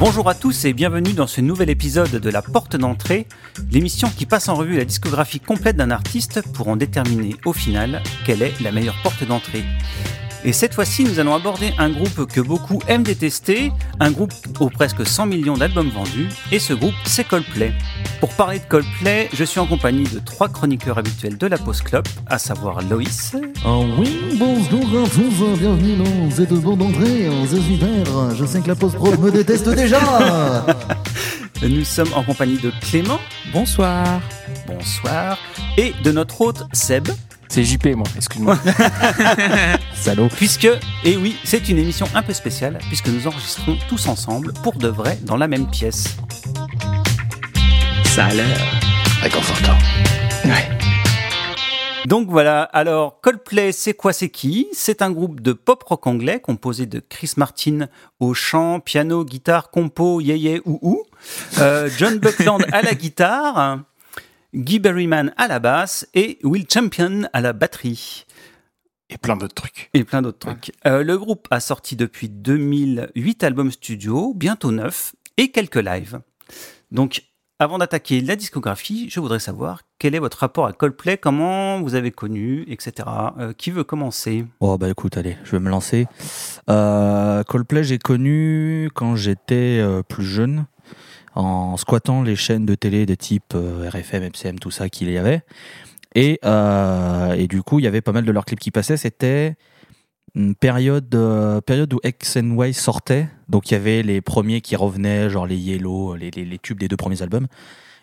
Bonjour à tous et bienvenue dans ce nouvel épisode de La Porte d'entrée, l'émission qui passe en revue la discographie complète d'un artiste pour en déterminer au final quelle est la meilleure porte d'entrée. Et cette fois-ci, nous allons aborder un groupe que beaucoup aiment détester, un groupe aux presque 100 millions d'albums vendus, et ce groupe, c'est Coldplay. Pour parler de Coldplay, je suis en compagnie de trois chroniqueurs habituels de la Post Club, à savoir Loïs. Oh oui, bonjour à tous, bienvenue dans cette bande d'entrée, c'est super, je sais que la Pro me déteste déjà Nous sommes en compagnie de Clément. Bonsoir. Bonsoir. Et de notre hôte Seb. C'est JP, moi, excuse-moi. Salaud. Puisque, et oui, c'est une émission un peu spéciale, puisque nous enregistrons tous ensemble, pour de vrai, dans la même pièce. Ça a l'air réconfortant. Ouais. Donc voilà, alors Coldplay, c'est quoi, c'est qui? C'est un groupe de pop rock anglais composé de Chris Martin au chant, piano, guitare, compo, yé ou ou, euh, John Buckland à la guitare, Guy Berryman à la basse et Will Champion à la batterie. Et plein d'autres trucs. Et plein d'autres trucs. Euh, le groupe a sorti depuis 2008 albums studio, bientôt 9, et quelques lives. Donc, avant d'attaquer la discographie, je voudrais savoir quel est votre rapport à Coldplay, comment vous avez connu, etc. Euh, qui veut commencer? Oh bah écoute, allez, je vais me lancer. Euh, Coldplay, j'ai connu quand j'étais plus jeune en squattant les chaînes de télé des types euh, RFM, MCM, tout ça qu'il y avait. Et, euh, et, du coup, il y avait pas mal de leurs clips qui passaient. C'était une période, euh, période où X and Y sortait. Donc il y avait les premiers qui revenaient, genre les Yellow, les, les, tubes des deux premiers albums.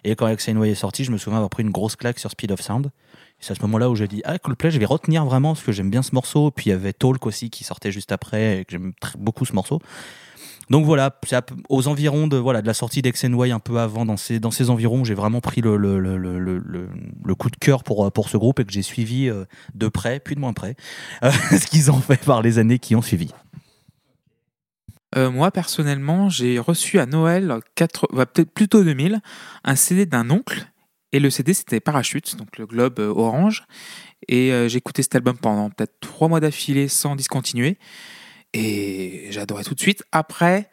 Et quand X and Y est sorti, je me souviens avoir pris une grosse claque sur Speed of Sound. C'est à ce moment-là où j'ai dit Ah, Coldplay, je vais retenir vraiment parce que j'aime bien ce morceau. Puis il y avait Talk aussi qui sortait juste après et que j'aime beaucoup ce morceau. Donc voilà, aux environs de, voilà, de la sortie d'XNY un peu avant, dans ces, dans ces environs, j'ai vraiment pris le, le, le, le, coup de cœur pour, pour ce groupe et que j'ai suivi euh, de près, puis de moins près, euh, ce qu'ils ont fait par les années qui ont suivi. Euh, moi, personnellement, j'ai reçu à Noël, 4, bah, peut-être plutôt 2000, un CD d'un oncle. Et le CD, c'était Parachute, donc le globe orange. Et j'ai écouté cet album pendant peut-être trois mois d'affilée sans discontinuer. Et j'adorais tout de suite. Après,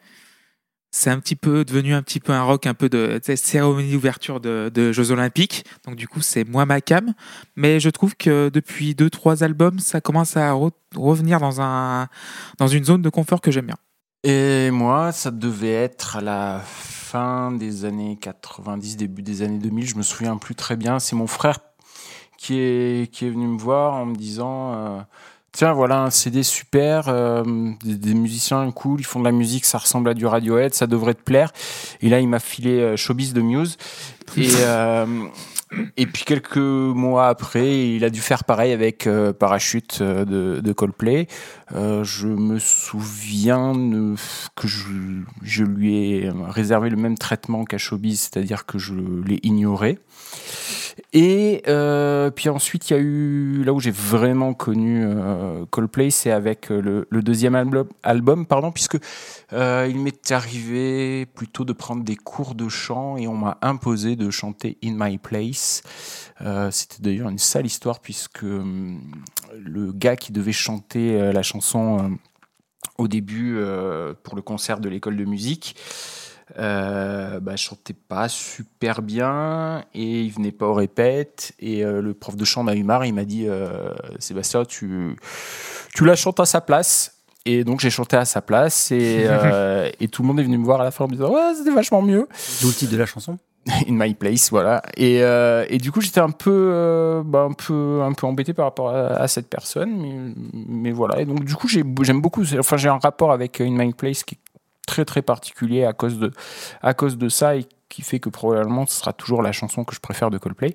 c'est un petit peu devenu un petit peu un rock, un peu de cérémonie d'ouverture de, Jeux Olympiques. Donc du coup, c'est moins ma cam. Mais je trouve que depuis deux, trois albums, ça commence à revenir dans, un, dans une zone de confort que j'aime bien. Et moi, ça devait être à la fin des années 90, début des années 2000. Je me souviens plus très bien. C'est mon frère qui est, qui est venu me voir en me disant... Euh, tiens, voilà un CD super, euh, des, musiciens cool, ils font de la musique, ça ressemble à du Radiohead, ça devrait te plaire. Et là, il m'a filé euh, Showbiz de Muse. Et, euh, et puis quelques mois après, il a dû faire pareil avec Parachute de, de, Coldplay. je me souviens que je, je, lui ai réservé le même traitement qu'à Showbiz, c'est-à-dire que je l'ai ignoré. Et euh, puis ensuite, il y a eu là où j'ai vraiment connu euh, Coldplay, c'est avec euh, le, deuxième album, album, pardon, puisque il m'est arrivé plutôt de prendre des cours de chant et on m'a imposé de chanter In My Place. C'était d'ailleurs une sale histoire puisque le gars qui devait chanter la chanson au début pour le concert de l'école de musique euh, bah, je chantais pas super bien et il venait pas au répète et euh, le prof de chant m'a eu marre. Il m'a dit euh, Sébastien tu, tu la chantes à sa place. Et donc j'ai chanté à sa place. Et, euh, et, tout le monde est venu me voir à la fin en me disant ouais c'était vachement mieux. D'où le titre de la chanson. In My Place voilà. Et, et du coup j'étais un peu bah, un peu un peu embêté par rapport à, cette personne. Mais, mais voilà. Et donc du coup j'aime beaucoup. Enfin j'ai un rapport avec In My Place qui très très particulier à cause de, à cause de ça et qui fait que probablement ce sera toujours la chanson que je préfère de Coldplay.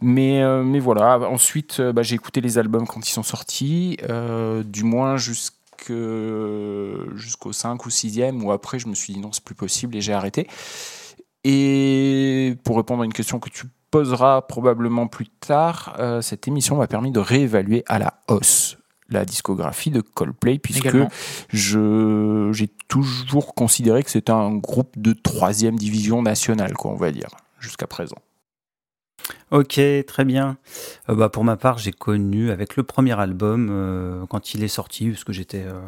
Mais, euh, mais voilà, ensuite euh, bah, j'ai écouté les albums quand ils sont sortis, euh, du moins jusqu'au 5 ou 6e, où après je me suis dit non, c'est plus possible et j'ai arrêté. Et pour répondre à une question que tu poseras probablement plus tard, cette émission m'a permis de réévaluer à la hausse la discographie de Coldplay, puisque Également. je j'ai toujours considéré que c'était un groupe de troisième division nationale, quoi, on va dire, jusqu'à présent. Ok, très bien. Euh, bah, pour ma part, j'ai connu avec le premier album, euh, quand il est sorti, parce que j'étais. euh,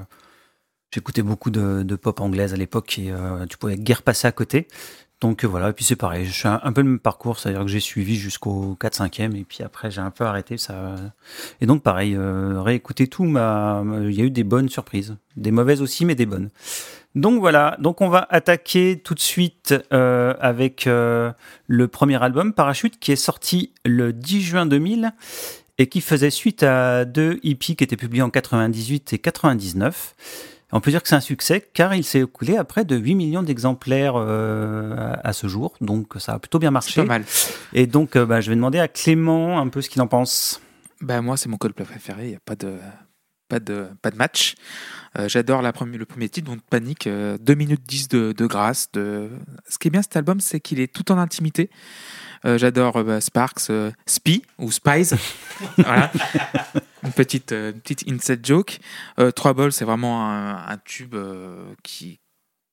J'écoutais beaucoup de, de pop anglaise à l'époque et tu pouvais guère passer à côté. Donc euh, voilà, et puis c'est pareil, je suis un, peu le même parcours, c'est-à-dire que j'ai suivi jusqu'au 4-5e et puis après j'ai un peu arrêté. Ça... Et donc pareil, euh, réécouter tout, il y a eu des bonnes surprises. Des mauvaises aussi, mais des bonnes. Donc voilà, donc on va attaquer tout de suite euh, avec euh, le premier album, Parachute, qui est sorti le 10 juin 2000 et qui faisait suite à deux hippies qui étaient publiés en 98 et 99. On peut dire que c'est un succès car il s'est écoulé à près de 8 millions d'exemplaires euh, à, ce jour, donc ça a plutôt bien C'est marché. pas mal. Et donc euh, bah, je vais demander à Clément un peu ce qu'il en pense. Bah, moi, c'est mon Coldplay préféré. Il n'y a pas de, pas de, pas de match. Euh, J'adore la première- le premier titre, donc Panique. 2 minutes 10 de, de grâce. De... Ce qui est bien cet album, c'est qu'il est tout en intimité. Euh, J'adore euh, bah, Sparks, euh, Spy ou Spies. voilà. Une petite, euh, petite inside joke. Euh, Trouble, c'est vraiment un, un tube qui,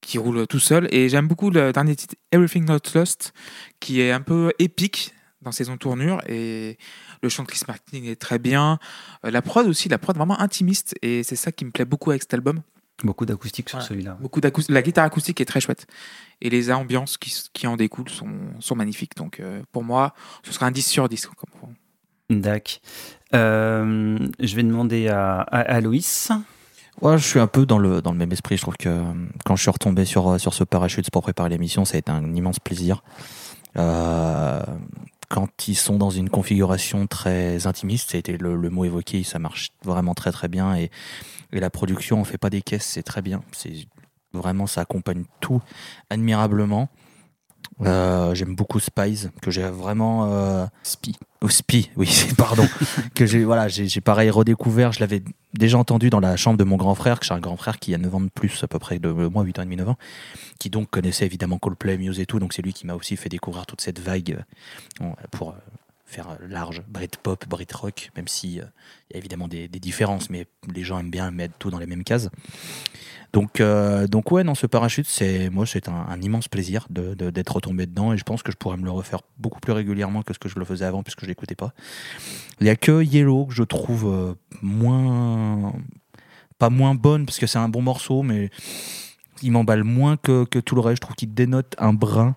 qui roule tout seul. Et j'aime beaucoup le dernier titre, Everything Not Lost, qui est un peu épique dans ses entournures. Et le chant de Chris Martin est très bien. La prod aussi, la prod vraiment intimiste. Et c'est ça qui me plaît beaucoup avec cet album. Beaucoup d'acoustique sur Ouais. celui-là. Beaucoup d'acous- La guitare acoustique est très chouette. Et les ambiances qui, qui en découlent sont, sont magnifiques. Donc euh, pour moi, ce sera un 10 sur 10. Comme... Dac. Euh, je vais demander à, à, à Loïs. Ouais, je suis un peu dans le, dans le même esprit. Je trouve que euh, quand je suis retombé sur, euh, sur ce parachute pour préparer l'émission, ça a été un immense plaisir. Euh, quand ils sont dans une configuration très intimiste, été le, le mot évoqué, ça marche vraiment très très bien. Et, et la production, on fait pas des caisses, c'est très bien. C'est Vraiment, ça accompagne tout admirablement. Euh, J'aime beaucoup Spies, que j'ai vraiment. euh, Spi. au SPI, oui, pardon. que j'ai voilà, j'ai j'ai pareil redécouvert. Je l'avais déjà entendu dans la chambre de mon grand frère, que j'ai un grand frère qui a 9 ans de plus, à peu près de moi, 8 ans et demi, 9 ans, qui donc connaissait évidemment Coldplay, Muse et tout. Donc c'est lui qui m'a aussi fait découvrir toute cette vague euh, pour faire euh, large, Britpop, Britrock, même si euh, il y a évidemment des, différences, mais les gens aiment bien mettre tout dans les mêmes cases. Donc, euh, donc ouais, non, ce parachute, c'est moi, c'est un, immense plaisir d'être retombé dedans et je pense que je pourrais me le refaire beaucoup plus régulièrement que ce que je le faisais avant puisque je l'écoutais pas. Il y a que Yellow que je trouve moins, pas moins bonne parce que c'est un bon morceau, mais il m'emballe moins que, que tout le reste. Je trouve qu'il dénote un brin.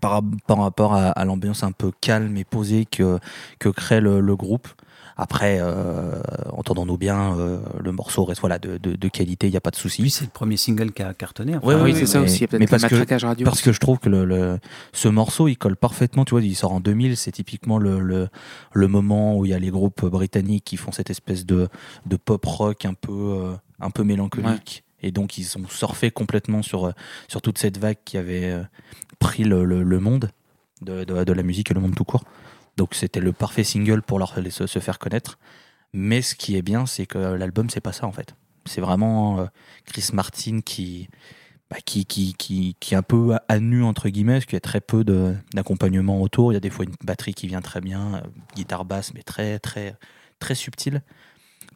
Par, par rapport à, à l'ambiance un peu calme et posée que, que crée le, le groupe. Après, euh, entendons-nous bien, euh, le morceau reste voilà, de, de, de qualité, il n'y a pas de souci. C'est le premier single qui a cartonné. enfin. Ouais, oui, oui, c'est ça mais- aussi. Il y a mais peut-être parce que-. Parce que je trouve que le, le- ce morceau, il colle parfaitement. Tu vois, il sort en 2000. C'est typiquement le, le, le moment où il y a les groupes britanniques qui font cette espèce de, de pop rock un peu, euh, un peu mélancolique. Et donc, ils ont surfé complètement sur, sur toute cette vague qui avait euh, pris le, le, monde de, de, de la musique et le monde tout court. Donc, c'était le parfait single pour leur, se, se faire connaître. Mais ce qui est bien, c'est que l'album, c'est pas ça en fait. C'est vraiment euh, Chris Martin qui, bah, qui, qui, qui, qui est un peu à nu, entre guillemets, parce qu'il y a très peu d'accompagnement autour. Il y a des fois une batterie qui vient très bien, euh, guitare basse, mais très, très, très subtile.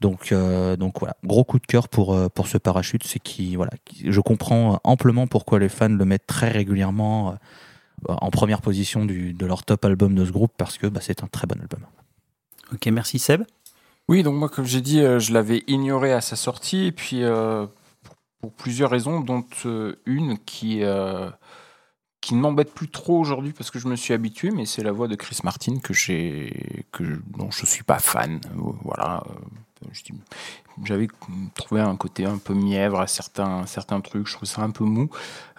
Donc, euh, donc voilà, gros coup de cœur pour, euh, pour ce parachute. C'est qui, voilà, qui- je comprends amplement pourquoi les fans le mettent très régulièrement euh, en première position du, de leur top album de ce groupe, parce que bah, c'est un très bon album. Ok, merci Seb. Oui, donc moi, comme j'ai dit, euh, je l'avais ignoré à sa sortie, et puis euh, pour, pour plusieurs raisons, dont euh, une qui, euh, qui ne m'embête plus trop aujourd'hui parce que je me suis habitué, mais c'est la voix de Chris Martin que j'ai, que je- dont je suis pas fan. Euh, Voilà. Euh, J'avais trouvé un côté un peu mièvre à certains, certains trucs, je trouve ça un peu mou.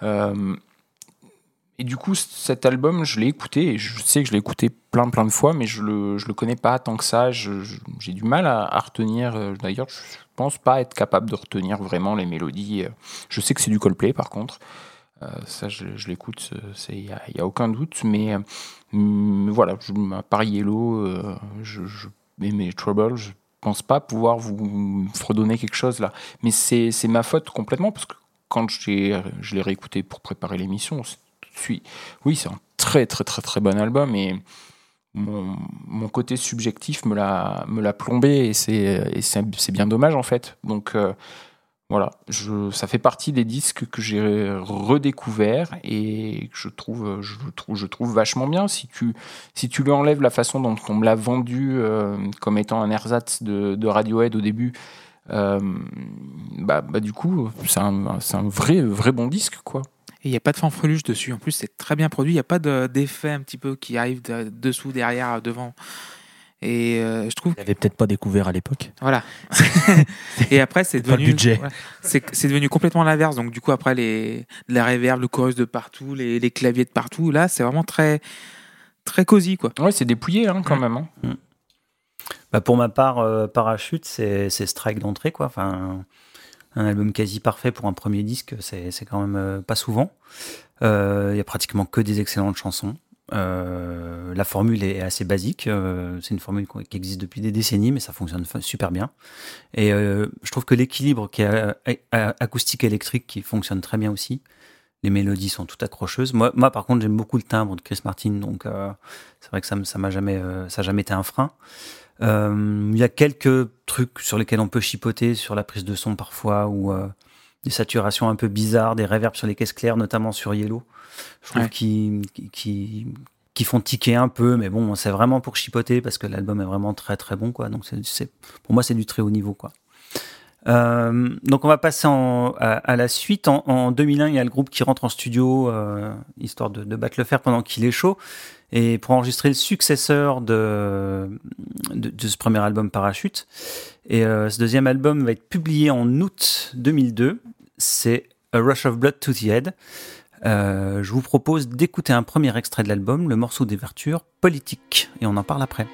Euh, et du coup, cet album, je l'ai écouté, je sais que je l'ai écouté plein plein de fois, mais je le, je le connais pas tant que ça. J'ai du mal à, retenir. euh, D'ailleurs, je pense pas être capable de retenir vraiment les mélodies. Je sais que c'est du Coldplay, par contre. Ça, je, l'écoute, il n'y a, aucun doute. Mais, voilà, je, à part Yellow, euh, je, je, mes Trouble, je pense pas pouvoir vous fredonner quelque chose là. Mais c'est ma faute complètement, parce que quand je l'ai réécouté pour préparer l'émission, oui, c'est un très très très très bon album et mon, mon côté subjectif me l'a plombé et c'est bien dommage en fait. Donc euh, voilà, ça fait partie des disques que j'ai redécouverts et que je trouve, je je trouve vachement bien. Si tu, si tu lui enlèves la façon dont on me l'a vendu euh, comme étant un ersatz de, Radiohead au début, euh, bah, bah, du coup, c'est un, un vrai, vrai bon disque, quoi. Et il n'y a pas de fanfreluche dessus. En plus, c'est très bien produit. Il n'y a pas de- d'effet un petit peu qui arrive de- dessous, derrière, devant. Et euh, je trouve Je l'avais peut-être pas découvert à l'époque. Voilà. et après, c'est Pas le devenu. budget. ouais, c'est c'est devenu complètement l'inverse. Donc, du coup, après, les, la reverb, le chorus de partout, les, les claviers de partout, là, c'est vraiment très, très cosy, quoi. Ouais, c'est dépouillé hein, quand Ouais. même. hein. Bah, pour ma part, euh, Parachute, c'est c'est strike d'entrée, quoi. Enfin, un album quasi parfait pour un premier disque, c'est c'est quand même euh, pas souvent. Euh, Il y a pratiquement que des excellentes chansons. Euh, la formule est assez basique. euh, c'est une formule qui existe depuis des décennies, mais ça fonctionne super bien. Et euh, je trouve que l'équilibre qui est acoustique électrique qui fonctionne très bien aussi. Les mélodies sont toutes accrocheuses. Moi, par contre, j'aime beaucoup le timbre de Chris Martin, donc c'est vrai que ça m'a jamais, ça a jamais été un frein. Il y a quelques trucs sur lesquels on peut chipoter sur la prise de son parfois, ou des saturations un peu bizarres, des reverbs sur les caisses claires, notamment sur Yellow. Je trouve Ouais. qui, qui font tiquer un peu, mais bon, c'est vraiment pour chipoter parce que l'album est vraiment très très bon, quoi. Donc c'est- c'est, pour moi, c'est du très haut niveau, quoi. Euh, donc on va passer en- à, à la suite. En, en 2001, il y a le groupe qui rentre en studio, euh, histoire de, de battre le fer pendant qu'il est chaud. Et pour enregistrer le successeur de, de, de ce premier album Parachute. Et euh, ce deuxième album va être publié en août 2002. C'est A Rush of Blood to the Head. Euh, je vous propose d'écouter un premier extrait de l'album, le morceau d'ouverture, Politique. Et on en parle après.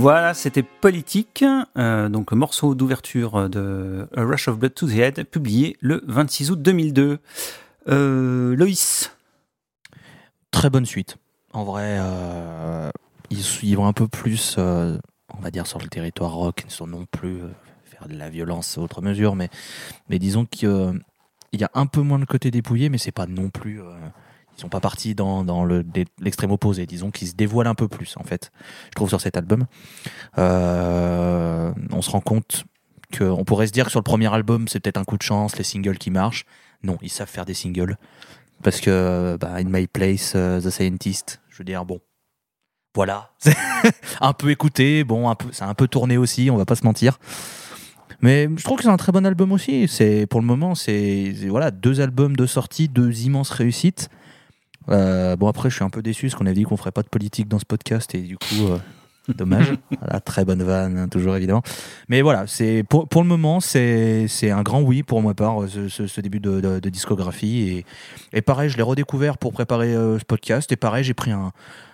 Voilà, c'était Politique, euh, donc morceau d'ouverture de A Rush of Blood to the Head, publié le 26 août 2002. Euh, Loïs, Très bonne suite. En vrai, euh, ils, ils vont un peu plus, euh, on va dire, sur le territoire rock, sans non plus faire de la violence à autre mesure, mais, mais disons qu'il y a un peu moins de côté dépouillé, mais c'est pas non plus. Ils sont pas partis dans, dans l'extrême opposé. Disons qu'ils se dévoilent un peu plus, en fait, je trouve, sur cet album. Euh, on se rend compte qu'on pourrait se dire que sur le premier album, c'est peut-être un coup de chance, les singles qui marchent. Non, ils savent faire des singles. Parce que bah, In My Place, euh, The Scientist, je veux dire, bon, voilà. Un peu écouté, bon, un peu, c'est un peu tourné aussi, on va pas se mentir. Mais je trouve que c'est un très bon album aussi. Pour le moment, c'est- voilà deux albums de sortie, deux immenses réussites. Euh, bon après, je suis un peu déçu parce qu'on avait dit qu'on ferait pas de politique dans ce podcast et du coup, euh, dommage. Voilà, très bonne vanne, hein, toujours évidemment. Mais voilà, c'est pour, pour le moment, c'est un grand oui pour ma part ce, ce- ce début de, de- de discographie et, et pareil, je l'ai redécouvert pour préparer euh, ce podcast et pareil, j'ai pris un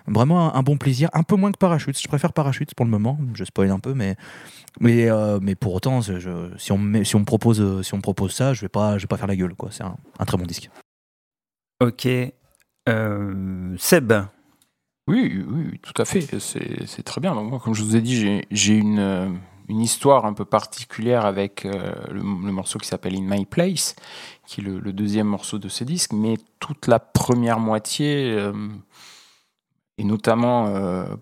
vraiment un, un bon plaisir, un peu moins que Parachute. Je préfère Parachute pour le moment. Je spoil un peu, mais mais mais pour autant, je- si on me si on me propose si on me propose ça, je vais pas je vais pas faire la gueule. C'est un, un très bon disque. ok. Euh, Seb, Oui, oui, tout à fait. C'est très bien. Moi, comme je vous ai dit, j'ai- euh, une histoire un peu particulière avec euh, le, morceau qui s'appelle In My Place, qui est le, deuxième morceau de ce disque. Mais toute la première moitié, et notamment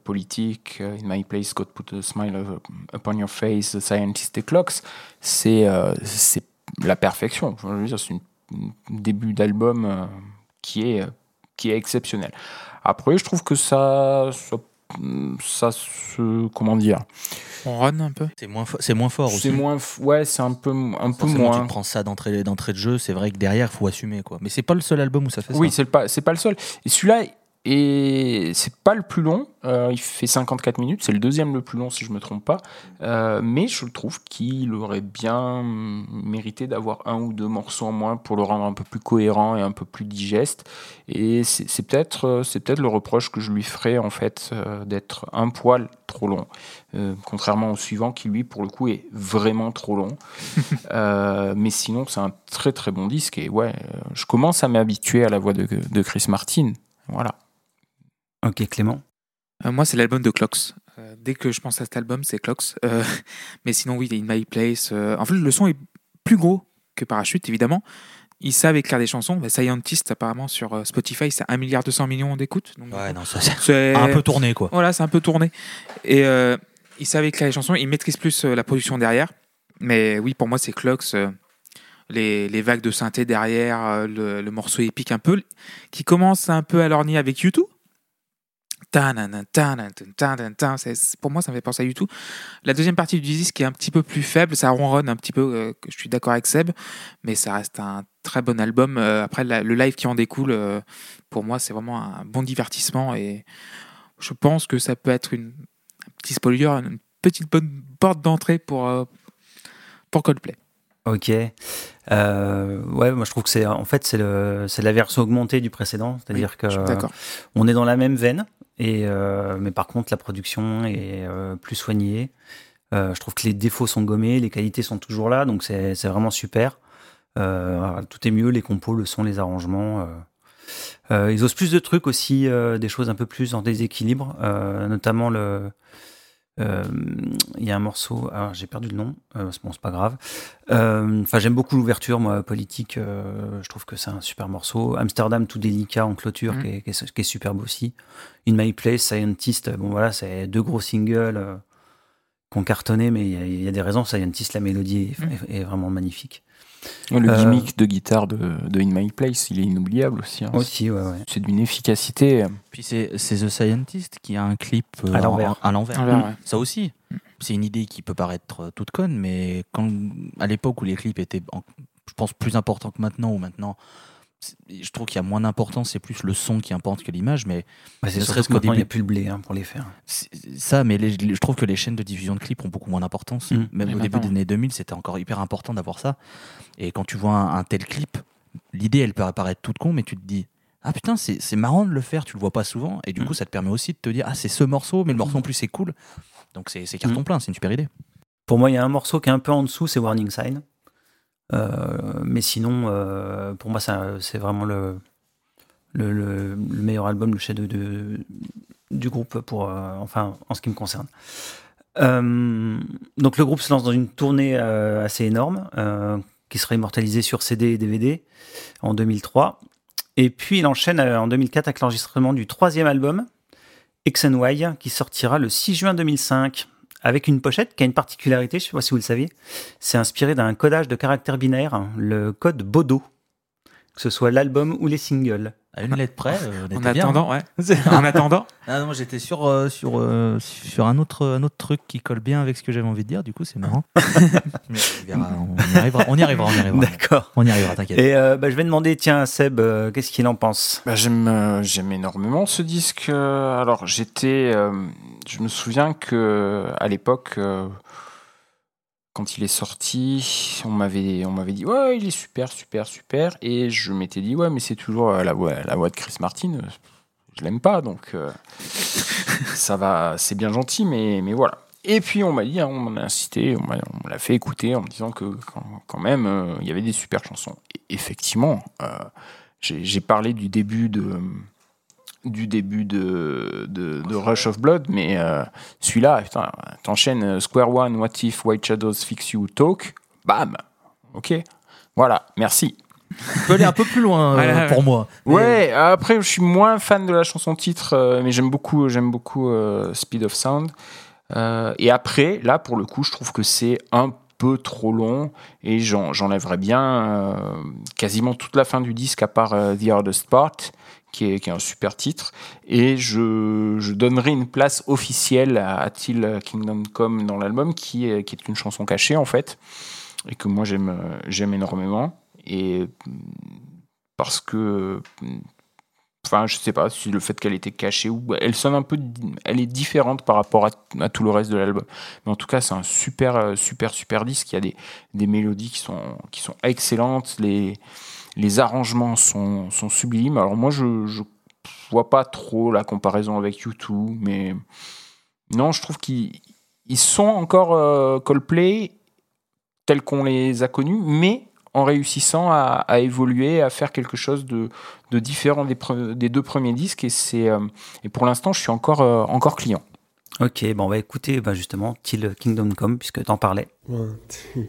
politique, In My Place, God Put a Smile Upon Your Face, The Scientist et Clocks, c'est la perfection. C'est un début d'album qui est, qui est exceptionnel. Après, je trouve que ça, ça, ça se, comment dire, On run un peu? C'est moins fo- c'est moins fort aussi. c'est moins, f- ouais, c'est un peu, un peu moins. tu prends ça d'entrée d'entrée de jeu, c'est vrai que derrière, il faut assumer quoi. Mais c'est pas le seul album où ça fait Oui, ça. c'est pas, c'est pas le seul. Et celui-là, et c'est pas le plus long. euh, il fait 54 minutes. C'est le deuxième le plus long, si je me trompe pas. Euh, mais je trouve qu'il aurait bien mérité d'avoir un ou deux morceaux en moins pour le rendre un peu plus cohérent et un peu plus digeste. Et c'est peut-être, euh, c'est peut-être le reproche que je lui ferais en fait euh, d'être un poil trop long. Contrairement au suivant qui lui, pour le coup, est vraiment trop long. Mais sinon, c'est un très très bon disque. Et ouais, je commence à m'habituer à la voix de, de Chris Martin. Voilà. Ok Clément. Euh, moi, c'est l'album de Clocks. Euh, dès que je pense à cet album, c'est Clocks. Euh, mais sinon, oui, In My Place. euh, En fait, le son est plus gros que Parachute, évidemment. Ils savent écrire des chansons. Bah, Scientist, apparemment, sur Spotify, c'est 1 milliard 200 millions d'écoutes. Donc, Ouais, non, ça c'est c'est un peu tourné quoi. Voilà, c'est un peu tourné. Et euh, ils savent écrire les chansons, ils maîtrisent plus euh, la production derrière. Mais oui, pour moi, c'est Clocks. euh, les, les vagues de synthé derrière, euh, le, le morceau épique un peu, qui commence un peu à lorgner avec YouTube. Pour moi, ça me fait penser à YouTube. La deuxième partie du disque est un petit peu plus faible, ça ronronne un petit peu, euh, que je suis d'accord avec Seb, mais ça reste un très bon album. Euh, après, la- le live qui en découle, euh, pour moi, c'est vraiment un bon divertissement et je pense que ça peut être une, un petit spoiler, une petite bonne porte d'entrée pour, pour Coldplay. Ok. Euh, ouais, moi je trouve que c'est en fait c'est la version augmentée du précédent, c'est-à-dire que suis d'accord. on est dans la même veine et euh, mais par contre la production est euh, plus soignée. Euh, je trouve que les défauts sont gommés, les qualités sont toujours là, donc c'est vraiment super. Tout est mieux, les compos, le son, les arrangements. Euh, ils osent plus de trucs aussi, euh, des choses un peu plus en déséquilibre, euh, notamment le. Euh, Il y a un morceau, alors j'ai perdu le nom, euh, bon c'est pas grave. Euh, Enfin j'aime beaucoup l'ouverture, moi politique, je trouve que c'est un super morceau. Amsterdam tout délicat en clôture, Mhm. qui, est, qui est- qui est superbe aussi. In My Place, Scientist, bon voilà, c'est deux gros singles qui ont cartonné, mais il y a- il y, a des raisons. Scientist, la mélodie est, est vraiment magnifique. Le Euh, gimmick de guitare de, de In My Place, il est inoubliable aussi. hein. Aussi, ouais, ouais. C'est d'une efficacité. euh, Puis c'est c'est The Scientist qui a un clip euh, À l'envers. en- À l'envers. À l'envers, ouais. Ça aussi. C'est une idée qui peut paraître toute conne, mais quand, à l'époque où les clips étaient, en- je pense, plus importants que maintenant, ou maintenant, je trouve qu'il y a moins d'importance, c'est plus le son qui importe que l'image, mais Bah, c'est Ne surtout serait-ce que qu'au maintenant, il n'y a début- plus le blé hein, pour les faire. ça, mais les- les- je trouve que les chaînes de diffusion de clips ont beaucoup moins d'importance. Mm. Même au début des années 2000, c'était encore hyper important d'avoir ça. Et quand tu vois un, un tel clip, l'idée, elle peut apparaître toute con, mais tu te dis, ah putain, c'est marrant de le faire, tu le vois pas souvent, et du Mm. coup, ça te permet aussi de te dire, ah, c'est ce morceau, mais le morceau en plus, c'est cool. Donc c'est carton plein, c'est une super idée. Pour moi, il y a un morceau qui est un peu en dessous, c'est Warning Sign. Euh, mais sinon, euh, pour moi, c'est vraiment le, le, le- le meilleur album, le chef du groupe, pour, euh, enfin, en ce qui me concerne. Donc, le groupe se lance dans une tournée assez énorme, qui sera immortalisée sur CD et DVD en 2003. Et puis, il enchaîne en 2004 avec l'enregistrement du troisième album, X and Y, qui sortira le 6 juin 2005 avec une pochette qui a une particularité, je ne sais pas si vous le saviez, c'est inspiré d'un codage de caractères binaires, le code Bodo, que ce soit l'album ou les singles. À une lettre près, euh, on En était bien. attendant, ouais. en attendant, Ah non, moi, j'étais sur, euh, sur, euh, sur un, autre, un autre truc qui colle bien avec ce que j'avais envie de dire, du coup c'est marrant. Mais on, verra, on y arrivera, on y arrivera, on y arrivera. D'accord. On y arrivera, t'inquiète. Et euh, bah, je vais demander, tiens, à Seb, euh, qu'est-ce qu'il en pense? Bah, j'aime, euh, j'aime énormément ce disque. Alors, j'étais, euh, je me souviens que à l'époque, euh, quand il est sorti, on m'avait, on m'avait dit ouais, il est super, super, super, et je m'étais dit ouais, mais c'est toujours euh, la voix, la voix de Chris Martin. euh, Je l'aime pas, donc euh, ça va, c'est bien gentil, mais, mais voilà. Et puis on m'a dit, hein, on m'a incité, on m'a, on l'a fait écouter en me disant que quand, quand même, euh, il y avait des super chansons. Et effectivement. euh, j'ai parlé du début de du début de, de, de Rush of Blood, mais euh, celui-là, t'enchaînes euh, Square One, What If, White Shadows, Fix You, Talk, bam, ok, voilà, merci. On peut aller un peu plus loin euh, Ouais, pour moi. Mais- Ouais, après, je suis moins fan de la chanson titre, euh, mais j'aime beaucoup, j'aime beaucoup euh, Speed of Sound. Euh, et après, là, pour le coup, je trouve que c'est un peu trop long et j'en- j'enlèverais bien euh, quasiment toute la fin du disque à part euh, The Hardest Part, qui est, qui est un super titre. Et je, je donnerai une place officielle à, Till Kingdom Come dans l'album, qui est, qui est une chanson cachée en fait, et que moi j'aime énormément. Et parce que enfin je sais pas si le fait qu'elle était cachée ou elle sonne un peu elle est différente par rapport à, à tout le reste de l'album mais en tout cas c'est un super super super disque il y a des, des mélodies qui sont qui sont excellentes les les arrangements sont, sont sublimes alors moi je, je vois pas trop la comparaison avec U2 mais non je trouve qu'ils ils sont encore euh, Coldplay tels qu'on les a connus mais en réussissant à, à évoluer, à faire quelque chose de, de différent des, pre- des deux premiers disques. Et, c'est, euh, et pour l'instant, je suis encore, euh, encore client. Ok, bon, on va écouter bah, justement Till Kingdom Come, puisque t'en parlais. One, two.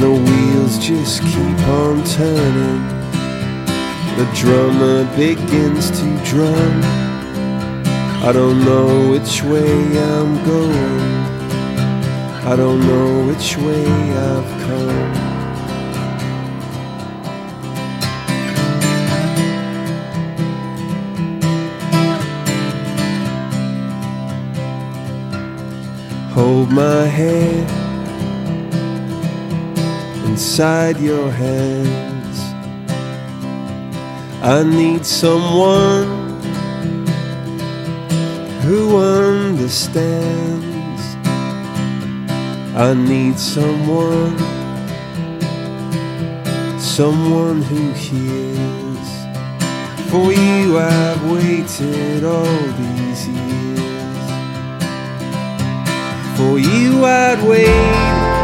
And the wheels just keep on turning. The drummer begins to drum. I don't know which way I'm going. I don't know which way I've come. Hold my head inside your hands. I need someone who understands. I need someone, someone who hears. For you, I've waited all these years. For you, I'd wait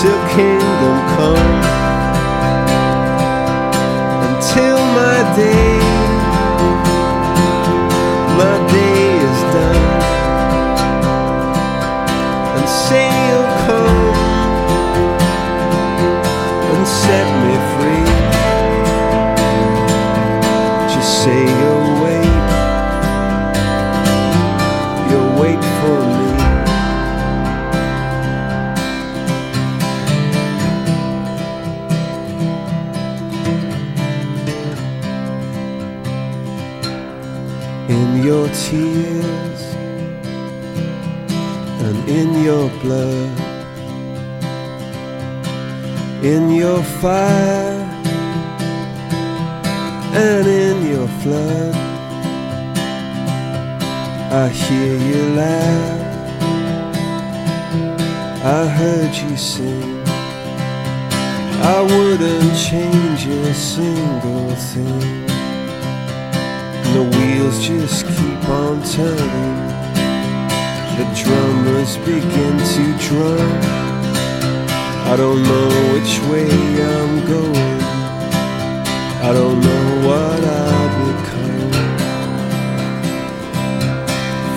till kingdom come. Until my day, tears and in your blood, in your fire and in your flood. I hear you laugh. I heard you sing. I wouldn't change a single thing. The wheels just keep on turning. The drummers begin to drum. I don't know which way I'm going. I don't know what I'll become.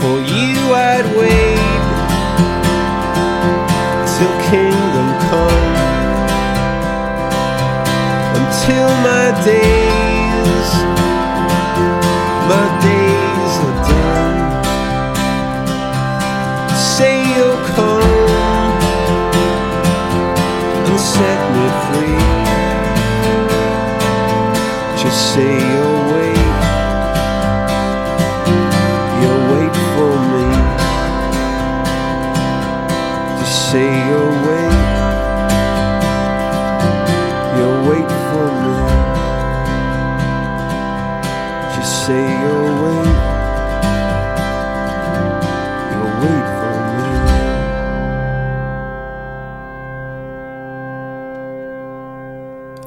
For you, I'd wait till kingdom come. Until my days, my days are done. Say you'll come and set me free. Just say you'll wait, you'll wait for me. Just say you'll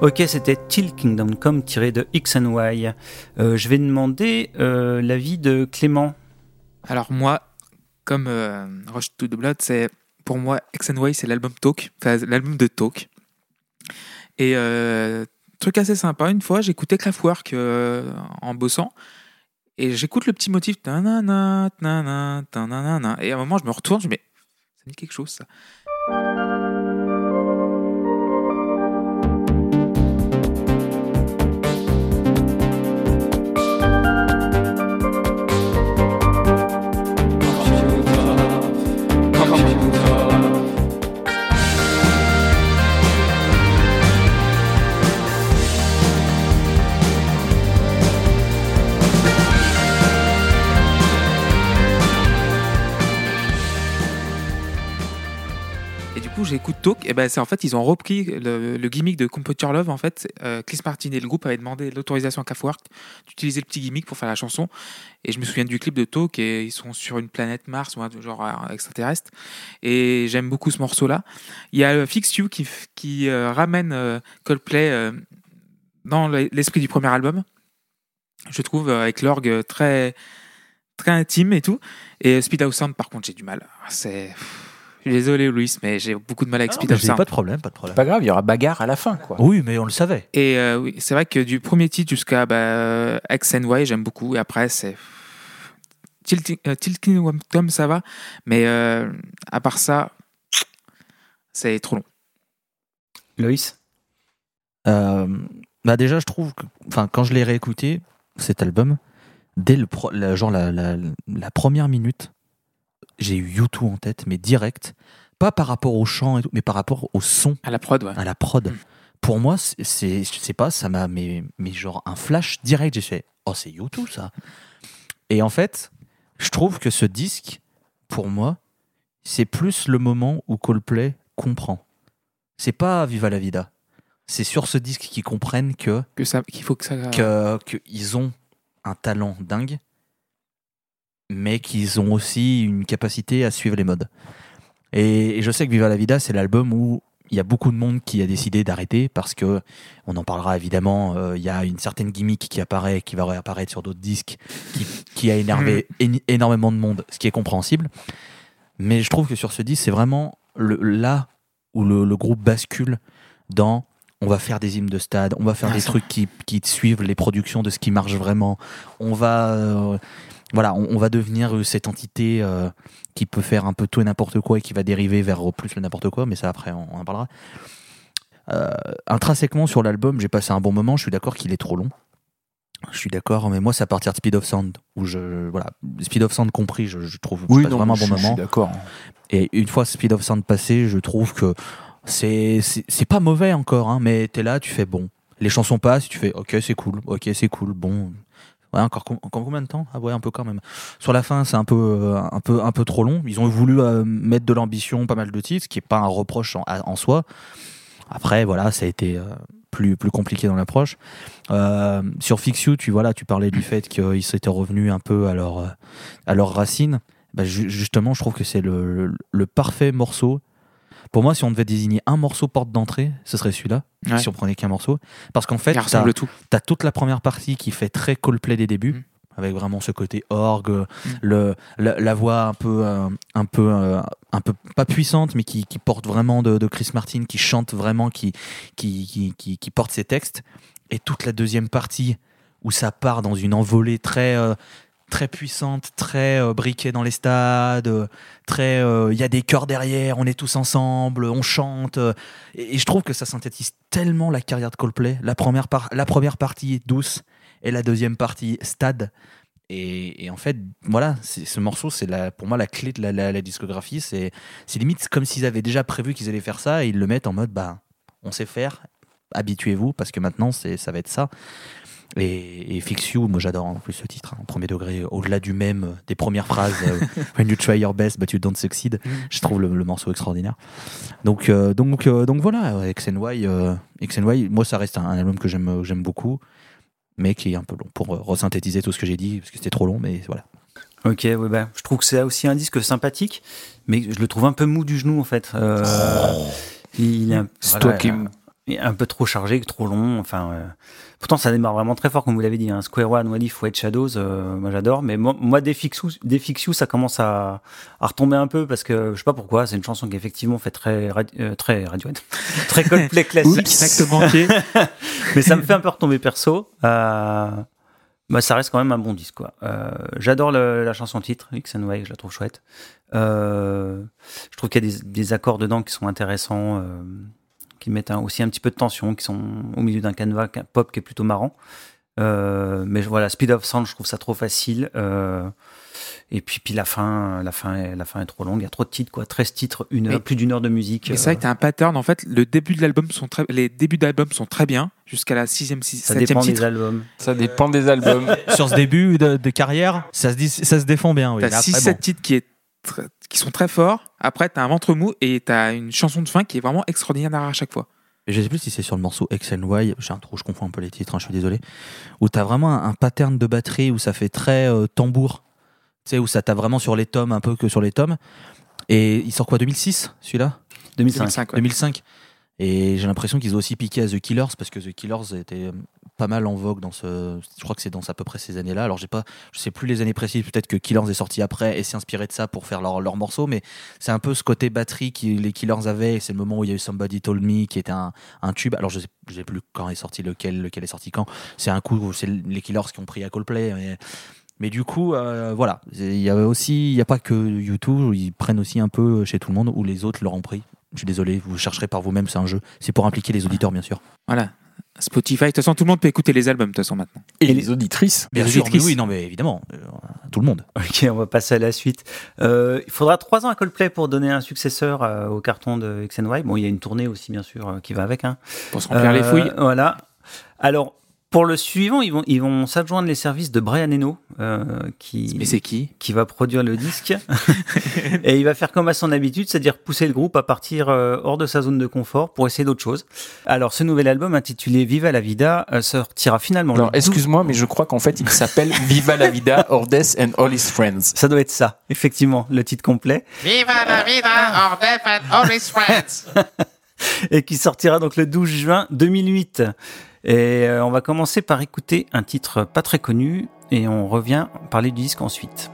Ok, c'était Till Kingdom Come tiré de X. Euh, je vais demander euh, l'avis de Clément. Alors moi, comme euh, Rush to the Blood, c'est pour moi X c'est l'album Talk, l'album de Talk. Et euh, truc assez sympa, une fois j'écoutais Kraftwerk en bossant et j'écoute le petit motif et à un moment je me retourne, je me dis, mais ça dit quelque chose ça. J'écoute Talk. Et ben, c'est en fait, ils ont repris le, gimmick de Computer Love. En fait, euh, Chris Martin et le groupe avaient demandé l'autorisation à Kraftwerk d'utiliser le petit gimmick pour faire la chanson. Et je me souviens du clip de Talk. Et ils sont sur une planète Mars ou un genre euh, extraterrestre. Et j'aime beaucoup ce morceau-là. Il y a euh, Fix You qui, ramène Coldplay dans le- l'esprit du premier album. Je trouve avec l'orgue très très intime et tout. Et Speed House Sound, par contre, j'ai du mal. C'est je suis désolé, Louis, mais j'ai beaucoup de mal of j'ai Sound. pas de problème, pas de problème. Pas grave, il y aura bagarre à la fin, quoi. Oui, mais on le savait. Et euh, oui, c'est vrai que du premier titre jusqu'à bah, X and Y, j'aime beaucoup. Et après, c'est. Tilting euh, Tom, ça va. Mais euh, à part ça, c'est trop long. Loïs Euh, bah déjà, je trouve que, enfin, quand je l'ai réécouté, cet album, dès le pro- la, genre la, la, la première minute, j'ai eu U2 en tête, mais direct, pas par rapport au chant et tout, mais par rapport au son, À la prod, ouais. à la prod. Mm. Pour moi, c'est- c'est, je sais pas, ça m'a, mais, mais genre un flash direct. J'ai fait, oh c'est U2 ça. Et en fait, je trouve que ce disque, pour moi, c'est plus le moment où Coldplay comprend. C'est pas Viva la Vida. C'est sur ce disque qu'ils comprennent que Que ça, qu'il faut que ça. que- qu'ils ont un talent dingue, mais qu'ils ont aussi une capacité à suivre les modes. Et, et je sais que Viva la Vida, c'est l'album où il y a beaucoup de monde qui a décidé d'arrêter parce que, on en parlera évidemment, euh, il y a une certaine gimmick qui apparaît, qui va réapparaître sur d'autres disques, qui, qui a énervé éni- énormément de monde, ce qui est compréhensible. Mais je trouve que sur ce disque, c'est vraiment le, là où le, le groupe bascule dans on va faire des hymnes de stade, on va faire Ah, des trucs qui, qui suivent les productions de ce qui marche vraiment. On va, euh, voilà, on, on va devenir euh, cette entité euh, qui peut faire un peu tout et n'importe quoi et qui va dériver vers plus le n'importe quoi, mais ça après on, on en parlera. Euh, intrinsèquement sur l'album, j'ai passé un bon moment. Je suis d'accord qu'il est trop long. Je suis d'accord, mais moi c'est à partir de Speed of Sound où je voilà Speed of Sound compris, je, je trouve je passe vraiment un bon je, je moment. suis d'accord. Et une fois Speed of Sound passé, je trouve que c'est c'est c'est pas mauvais encore, hein, mais t'es là, tu fais bon. Les chansons passent, tu fais ok, c'est cool, ok, c'est cool, bon. Encore, com- encore combien de temps? Ah ouais, un peu quand même. Sur la fin, c'est un peu, euh, un peu, un peu trop long. Ils ont voulu euh, mettre de l'ambition, pas mal de titres, ce qui est pas un reproche en, en soi. Après, voilà, ça a été euh, plus, plus compliqué dans l'approche. Sur Fix You, tu, voilà, tu parlais du fait qu'ils s'étaient revenus un peu à leur, à leurs racines. Bah, ju- justement, je trouve que c'est le, le parfait morceau. Pour moi, si on devait désigner un morceau porte d'entrée, ce serait celui-là. Ouais. Si on prenait qu'un morceau. Parce qu'en fait, tout. T'as toute la première partie qui fait très Coldplay des débuts, Mm. avec vraiment ce côté orgue, le, la, la voix un peu, euh, un peu, euh, un peu pas puissante, mais qui, qui porte vraiment de, de Chris Martin, qui chante vraiment, qui, qui, qui, qui, qui porte ses textes. Et toute la deuxième partie où ça part dans une envolée très, euh, très puissante, très euh, briquée dans les stades, euh, très, euh, il y a des chœurs derrière, on est tous ensemble, on chante. euh, et, je trouve que ça synthétise tellement la carrière de Coldplay. La première, par- la première partie est douce et la deuxième partie stade. Et, en fait, voilà, ce morceau, c'est pour moi la clé de la, discographie. C'est limite comme s'ils avaient déjà prévu qu'ils allaient faire ça et ils le mettent en mode, bah, on sait faire, habituez-vous parce que maintenant, ça va être ça. Et, et Fix You, moi j'adore en plus ce titre, hein, en premier degré, au-delà du même, euh, des premières phrases, euh, When you try your best but you don't succeed, je trouve le, le morceau extraordinaire. Donc, euh, donc, euh, donc voilà, XNY, euh, XNY, moi ça reste un, un album que j'aime beaucoup, mais qui est un peu long pour resynthétiser tout ce que j'ai dit, parce que c'était trop long, mais voilà. Ok, ouais, bah, je trouve que c'est aussi un disque sympathique, mais je le trouve un peu mou du genou en fait. Euh, il est un, C'est voilà, toi qui il est un peu trop chargé, trop long. Enfin, euh, pourtant ça démarre vraiment très fort, comme vous l'avez dit. Hein. Square One, Walif, White Shadows, euh, moi j'adore. Mais moi, moi You, ça commence à, à retomber un peu parce que je sais pas pourquoi. C'est une chanson qui effectivement fait très, euh, très Radiohead, très Coldplay classique. Exactement. mais ça me fait un peu retomber perso. Euh, bah, ça reste quand même un bon disque. Quoi. Euh, J'adore la chanson titre, X and Y, je la trouve chouette. Euh, je trouve qu'il y a des, des accords dedans qui sont intéressants, euh, qui mettent un- aussi un petit peu de tension, qui sont au milieu d'un canevas pop qui est plutôt marrant. Euh, mais voilà, Speed of Sound, je trouve ça trop facile. Euh, et puis, puis la fin, la fin, est, la fin est trop longue. Il y a trop de titres, quoi. 13 titres, une heure, Mais- plus d'une heure de musique. Mais c'est vrai que t'as un pattern. En fait, le début de l'album sont très, les débuts d'album sont très bien jusqu'à la sixième, six- ça septième dépend titre. des albums. Ça dépend des albums. Sur ce début de, de carrière, ça se, dit, ça se défend bien. Oui. T'as Mais après, 6-7 bon. titres qui, est qui sont très forts. Après, t'as un ventre mou et t'as une chanson de fin qui est vraiment extraordinaire à chaque fois. Je sais plus si c'est sur le morceau X and Y, j'ai un trou, je confonds un peu les titres, hein, je suis désolé, où t'as vraiment un, un pattern de batterie où ça fait très euh, tambour, tu sais, où ça t'a vraiment sur les tomes, un peu que sur les tomes. Et il sort quoi, 2006 celui-là? 2005. 2005, ouais. 2005 Et j'ai l'impression qu'ils ont aussi piqué à The Killers parce que The Killers était euh, pas mal en vogue dans ce. Je crois que c'est dans à peu près ces années-là. Alors j'ai pas, je sais plus les années précises. Peut-être que Killers est sorti après et s'est inspiré de ça pour faire leur, leur morceau. Mais c'est un peu ce côté batterie que les Killers avaient. C'est le moment où il y a eu Somebody Told Me qui était un, un tube. Alors je sais, je sais plus quand est sorti lequel, lequel est sorti quand. C'est un coup c'est les Killers qui ont pris à Coldplay. Mais, mais du coup, euh, voilà. Il y a aussi, il y a pas que YouTube ils prennent aussi un peu chez tout le monde où les autres leur ont pris. Je suis désolé, vous chercherez par vous-même, c'est un jeu. C'est pour impliquer les auditeurs, bien sûr. Voilà. Spotify, de toute façon, tout le monde peut écouter les albums, de toute façon, maintenant. Et les auditrices. Bien Les sûr, mais auditrices. oui, non, mais évidemment, euh, tout le monde. Ok, on va passer à la suite. Euh, il faudra trois ans à Coldplay pour donner un successeur euh, au carton de X and Y. Bon, il y a une tournée aussi, bien sûr, euh, qui va avec. Hein. Pour se remplir les fouilles. Voilà. Alors, pour le suivant, ils vont, ils vont s'adjoindre les services de Brian Eno, euh, qui, Mais c'est qui? qui va produire le disque. et il va faire comme à son habitude, c'est-à-dire pousser le groupe à partir euh, hors de sa zone de confort pour essayer d'autres choses. Alors, ce nouvel album intitulé Viva la Vida euh, sortira finalement. le Alors, 12 excuse-moi, mais je crois qu'en fait, il s'appelle Viva la Vida, Ordes and All His Friends. Ça doit être ça, effectivement, le titre complet. Viva la vida, or death and all his friends. et qui sortira donc le 12 juin 2008. Et euh, on va commencer par écouter un titre pas très connu et on revient parler du disque ensuite.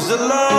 Was a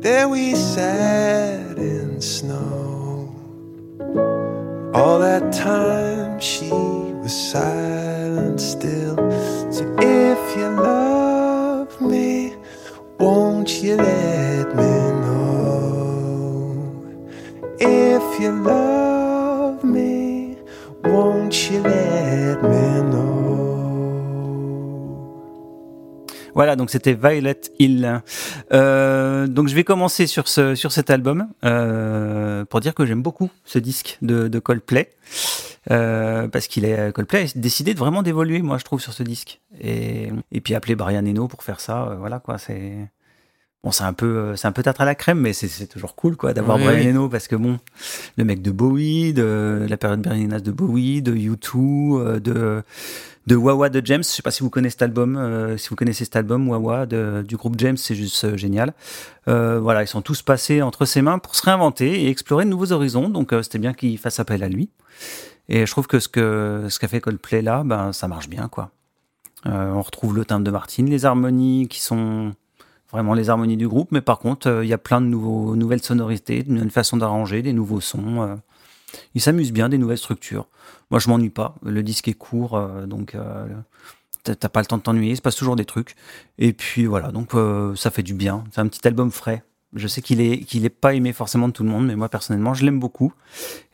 There we sat in snow. All that time she was silent still. So if you love me, won't you let me know? If you love Voilà, donc c'était Violet Hill. Euh, donc je vais commencer sur ce sur cet album euh, pour dire que j'aime beaucoup ce disque de, de Coldplay euh, parce qu'il est Coldplay a décidé de vraiment d'évoluer, moi je trouve sur ce disque et et puis appeler Brian Eno pour faire ça, voilà quoi, c'est Bon, c'est un peu, euh, c'est un peu tâtre à la crème, mais c'est c'est toujours cool, quoi, d'avoir Oui, Brian oui. Eno, parce que bon, le mec de Bowie, de la période berlinoise de Bowie, de U2, euh, de, de Wawa de James. Je sais pas si vous connaissez cet album, euh, si vous connaissez cet album, Wawa, de, du groupe James, c'est juste euh, génial. Euh, voilà, ils sont tous passés entre ses mains pour se réinventer et explorer de nouveaux horizons, donc euh, c'était bien qu'il fasse appel à lui. Et je trouve que ce que, ce qu'a fait Coldplay là, ben, ça marche bien, quoi. Euh, on retrouve le timbre de Martine, les harmonies qui sont vraiment les harmonies du groupe, mais par contre, euh, il y a plein de nouvelles sonorités, de nouvelles façons d'arranger, des nouveaux sons. euh. Ils s'amusent bien, des nouvelles structures. Moi, je m'ennuie pas. Le disque est court, euh, donc t'as pas le temps de t'ennuyer. Il se passe toujours des trucs. Et puis voilà, donc ça fait du bien. C'est un petit album frais. Je sais qu'il est est pas aimé forcément de tout le monde, mais moi personnellement, je l'aime beaucoup.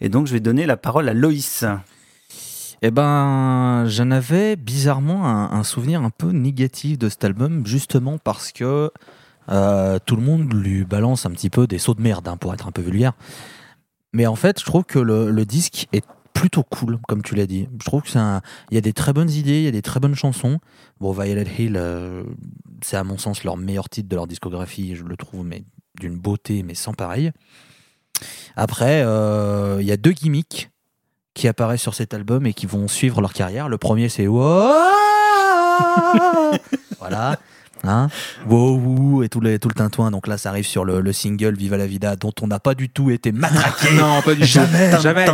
Et donc, je vais donner la parole à Loïs. Eh ben, j'en avais bizarrement un, souvenir un peu négatif de cet album, justement parce que euh, tout le monde lui balance un petit peu des sauts de merde, hein, pour être un peu vulgaire. Mais en fait, je trouve que le, disque est plutôt cool, comme tu l'as dit. Je trouve que un- il y a des très bonnes idées, il y a des très bonnes chansons. Bon, Violet Hill, euh, c'est à mon sens leur meilleur titre de leur discographie, je le trouve, mais d'une beauté, mais sans pareil. Après, euh, il y a deux gimmicks qui apparaissent sur cet album et qui vont suivre leur carrière. Le premier, c'est Voilà. Hein Wow, et tout le, tout le tintouin. Donc là, ça arrive sur le, le single Viva la Vida, dont on n'a pas du tout été matraqué. Non, pas du tout. Jamais. Jamais.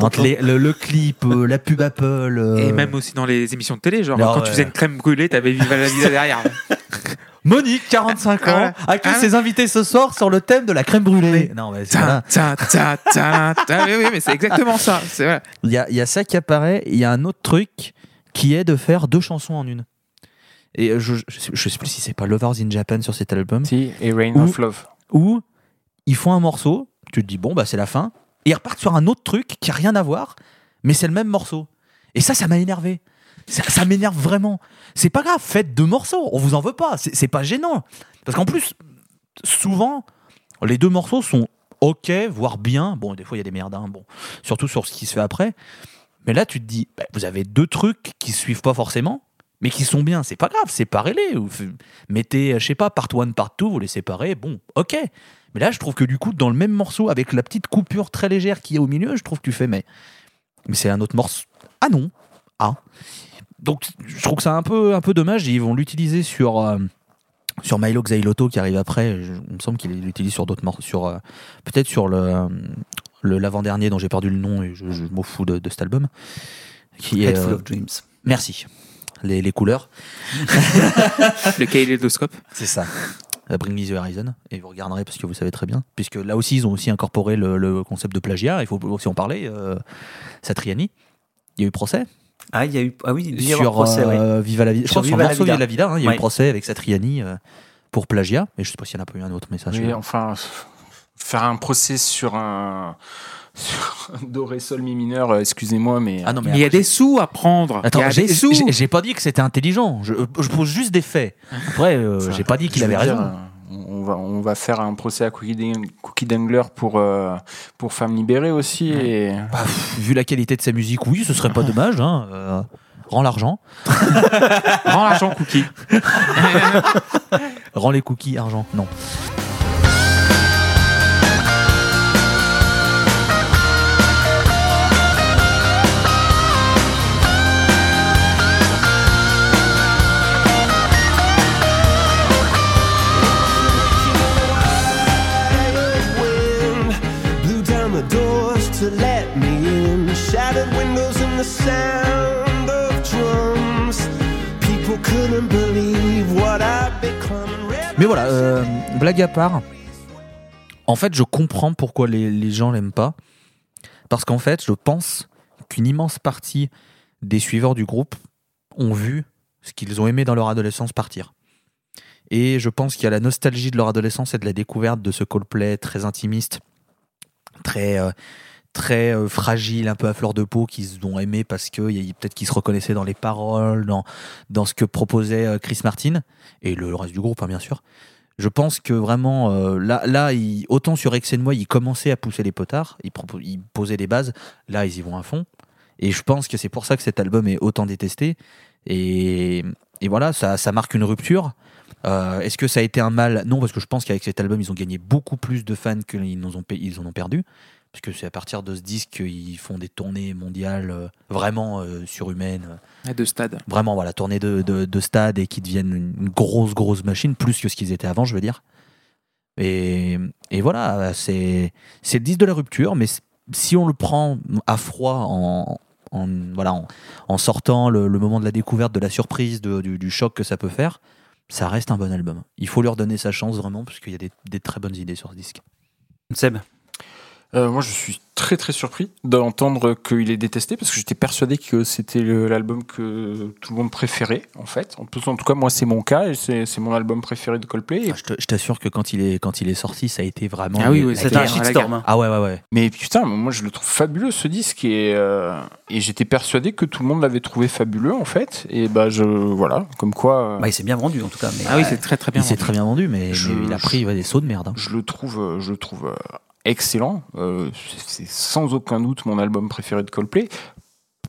Entre les- le, le clip, euh, la pub Apple. euh, Et même aussi dans les émissions de télé, genre quand ouais. tu faisais une crème brûlée, t'avais Viva la vida derrière. Monique, 45 ans, Ouais. accueille Ah. ses invités ce soir sur le thème de la crème brûlée. Non, mais c'est ta. Oui, oui, mais c'est exactement ça. C'est vrai. Il y a, il y a ça qui apparaît. Il y a un autre truc qui est de faire deux chansons en une. Et je, je, sais- je sais plus si c'est pas Lovers in Japan sur cet album. Si, et Rain of Love. où ils font un morceau, tu te dis bon bah c'est la fin, et ils repartent sur un autre truc qui a rien à voir, mais c'est le même morceau. Et ça, ça m'a énervé. Ça, m'énerve vraiment. C'est pas grave, faites deux morceaux, on vous en veut pas, c'est pas gênant. Parce qu'en plus, souvent, les deux morceaux sont ok, voire bien. Bon, des fois il y a des merdes, hein, bon, surtout sur ce qui se fait après. Mais là, tu te dis, bah, vous avez deux trucs qui suivent pas forcément, mais qui sont bien, c'est pas grave, séparez-les. Mettez, euh, je sais pas, part one, part two, vous les séparez, bon, ok. Mais là, je trouve que du coup, dans le même morceau, avec la petite coupure très légère qui est au milieu, je trouve que tu fais, mais, mais c'est un autre morceau. Ah non, ah. Donc, je trouve que c'est un peu, un peu dommage. Ils vont l'utiliser sur, euh, sur Milo Xailoto qui arrive après. Je- il me semble qu'il l'utilise sur d'autres morceaux, sur, euh, peut-être sur le, le l'avant-dernier dont j'ai perdu le nom et je, je m'en fous de, de cet album. Qui est, Head Full euh, of Dreams. Merci. Les, les couleurs. Le kaléidoscope. C'est ça. Euh, Bring Me the Horizon. Et vous regarderez parce que vous savez très bien. Puisque là aussi, ils ont aussi incorporé le, le concept de plagiat. Il faut aussi en parler. Euh, Satriani. Il y a eu procès Ah, il y a eu. Ah oui, il y a eu un sur procès, euh, Viva la Vida. Je Sur crois sur Viva la Vida. Viva la Vida, hein, il y a eu Ouais. procès avec Satriani euh, pour plagiat. Et je sais pas s'il y en a pas eu un autre message. Oui, enfin, faire un procès sur un, sur un do, ré, sol, mi mineur, euh, excusez-moi, mais. Ah non, mais Il y a des sous à prendre. Attends, il y a j'ai des sous. j'ai- j'ai pas dit que c'était intelligent. Je, je pose juste des faits. Après, euh, j'ai pas dit qu'il avait dire, raison. euh, on va, on va faire un procès à Cookie, Dang- Cookie Dangler pour, euh, pour femmes libérées aussi. Et... Bah, vu la qualité de sa musique, oui, ce serait pas dommage. Hein. Euh, rends l'argent. Rends l'argent cookie. Rends les cookies argent. Non. Mais voilà, euh, blague à part. En fait, je comprends pourquoi les, les gens l'aiment pas. Parce qu'en fait, je pense qu'une immense partie des suiveurs du groupe ont vu ce qu'ils ont aimé dans leur adolescence partir. Et je pense qu'il y a la nostalgie de leur adolescence et de la découverte de ce Coldplay très intimiste, très, euh, très euh, fragile, un peu à fleur de peau, qu'ils ont aimé parce que peut-être qu'ils se reconnaissaient dans les paroles, dans, dans ce que proposait euh, Chris Martin et le reste du groupe, hein, bien sûr. Je pense que vraiment, euh, là, là autant sur Ex moi, ils commençaient à pousser les potards, ils, posaient les bases, là, ils y vont à fond. Et je pense que c'est pour ça que cet album est autant détesté. Et, et voilà, ça, ça marque une rupture. Euh, Est-ce que ça a été un mal? Non, parce que je pense qu'avec cet album, ils ont gagné beaucoup plus de fans qu'ils en en ont perdu. Parce que c'est à partir de ce disque qu'ils font des tournées mondiales euh, vraiment euh, surhumaines. À deux stades. Vraiment, voilà, tournée de, de, de stade et qui deviennent une, grosse, grosse machine, plus que ce qu'ils étaient avant, je veux dire. Et, et voilà, c'est c'est le disque de la rupture, mais si on le prend à froid en, en, voilà, en, en sortant le, le moment de la découverte, de la surprise, de- du, du choc que ça peut faire, ça reste un bon album. Il faut leur donner sa chance vraiment, parce qu'il y a des, des très bonnes idées sur ce disque. Seb? Euh, moi, je suis très très surpris d'entendre qu'il est détesté parce que j'étais persuadé que c'était l'album que tout le monde préférait en fait. En tout, en tout cas, moi, c'est mon cas et c'est mon album préféré de Coldplay. Et- Je t'assure que quand il, est, quand il est sorti, ça a été vraiment. Ah oui, oui, la C'était guerre, un shitstorm. hein. Ah ouais, ouais, ouais. Mais putain, moi, je le trouve fabuleux ce disque et, euh, et j'étais persuadé que tout le monde l'avait trouvé fabuleux en fait. Et bah, je voilà, comme quoi. euh, Bah, il s'est bien vendu en tout cas. Mais... Ah oui, c'est très très bien. Il s'est vendu. très bien vendu, mais, Je- mais il a pris ouais, des sauts de merde. hein. je le trouve, je le trouve euh, excellent. Euh, c'est sans aucun doute mon album préféré de Coldplay.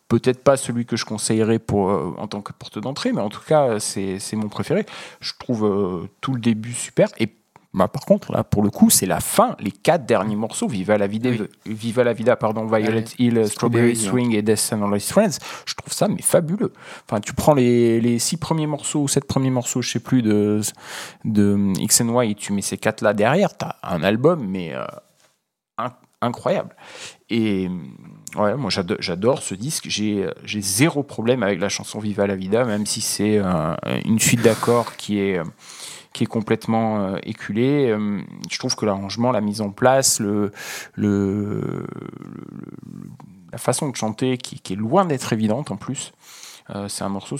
Peut-être pas celui que je conseillerais pour, euh, en tant que porte d'entrée, mais en tout cas, c'est mon préféré. Je trouve euh, tout le début super. Et bah, par contre, là, pour le coup, c'est la fin, les quatre derniers morceaux, Viva la Vida, Viva la Vida pardon, Violet Hill, Strawberry Swing et Death and All His Friends. Je trouve ça mais fabuleux. Enfin, tu prends les, les six premiers morceaux ou sept premiers morceaux, je sais plus, de, de X and Y et tu mets ces quatre là derrière, t'as un album mais euh, incroyable. Et ouais, moi j'ado- j'adore ce disque. J'ai zéro problème avec la chanson Viva la Vida, même si c'est euh, une suite d'accords qui est qui est complètement euh, éculée. Euh, je trouve que l'arrangement, la mise en place, le, le, la façon de chanter qui, qui est loin d'être évidente en plus. Euh, c'est un morceau,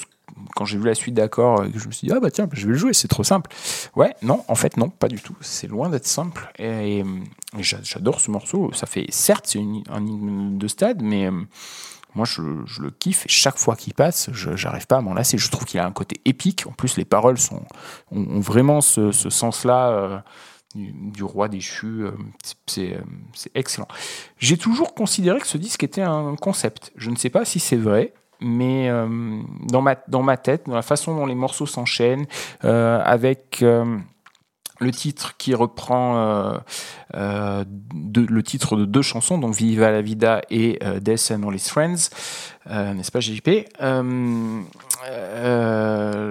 quand j'ai vu la suite d'accords, euh, je me suis dit, ah bah tiens, je vais le jouer, c'est trop simple. Ouais, non, en fait, non, pas du tout. C'est loin d'être simple. Et, j'a- j'adore ce morceau. Ça fait, certes, c'est un hymne de stade, mais euh, moi, je, le kiffe. Et chaque fois qu'il passe, j'arrive pas à m'en lasser. Je trouve qu'il a un côté épique. En plus, les paroles sont, ont, vraiment ce, ce sens-là. euh, du, du roi déchu, euh, euh, c'est excellent. J'ai toujours considéré que ce disque était un concept. Je ne sais pas si c'est vrai, mais euh, dans, ma, dans ma tête, dans la façon dont les morceaux s'enchaînent, euh, avec euh, le titre qui reprend le titre de deux chansons, donc Viva la Vida et euh, Death and All His Friends, n'est-ce pas JP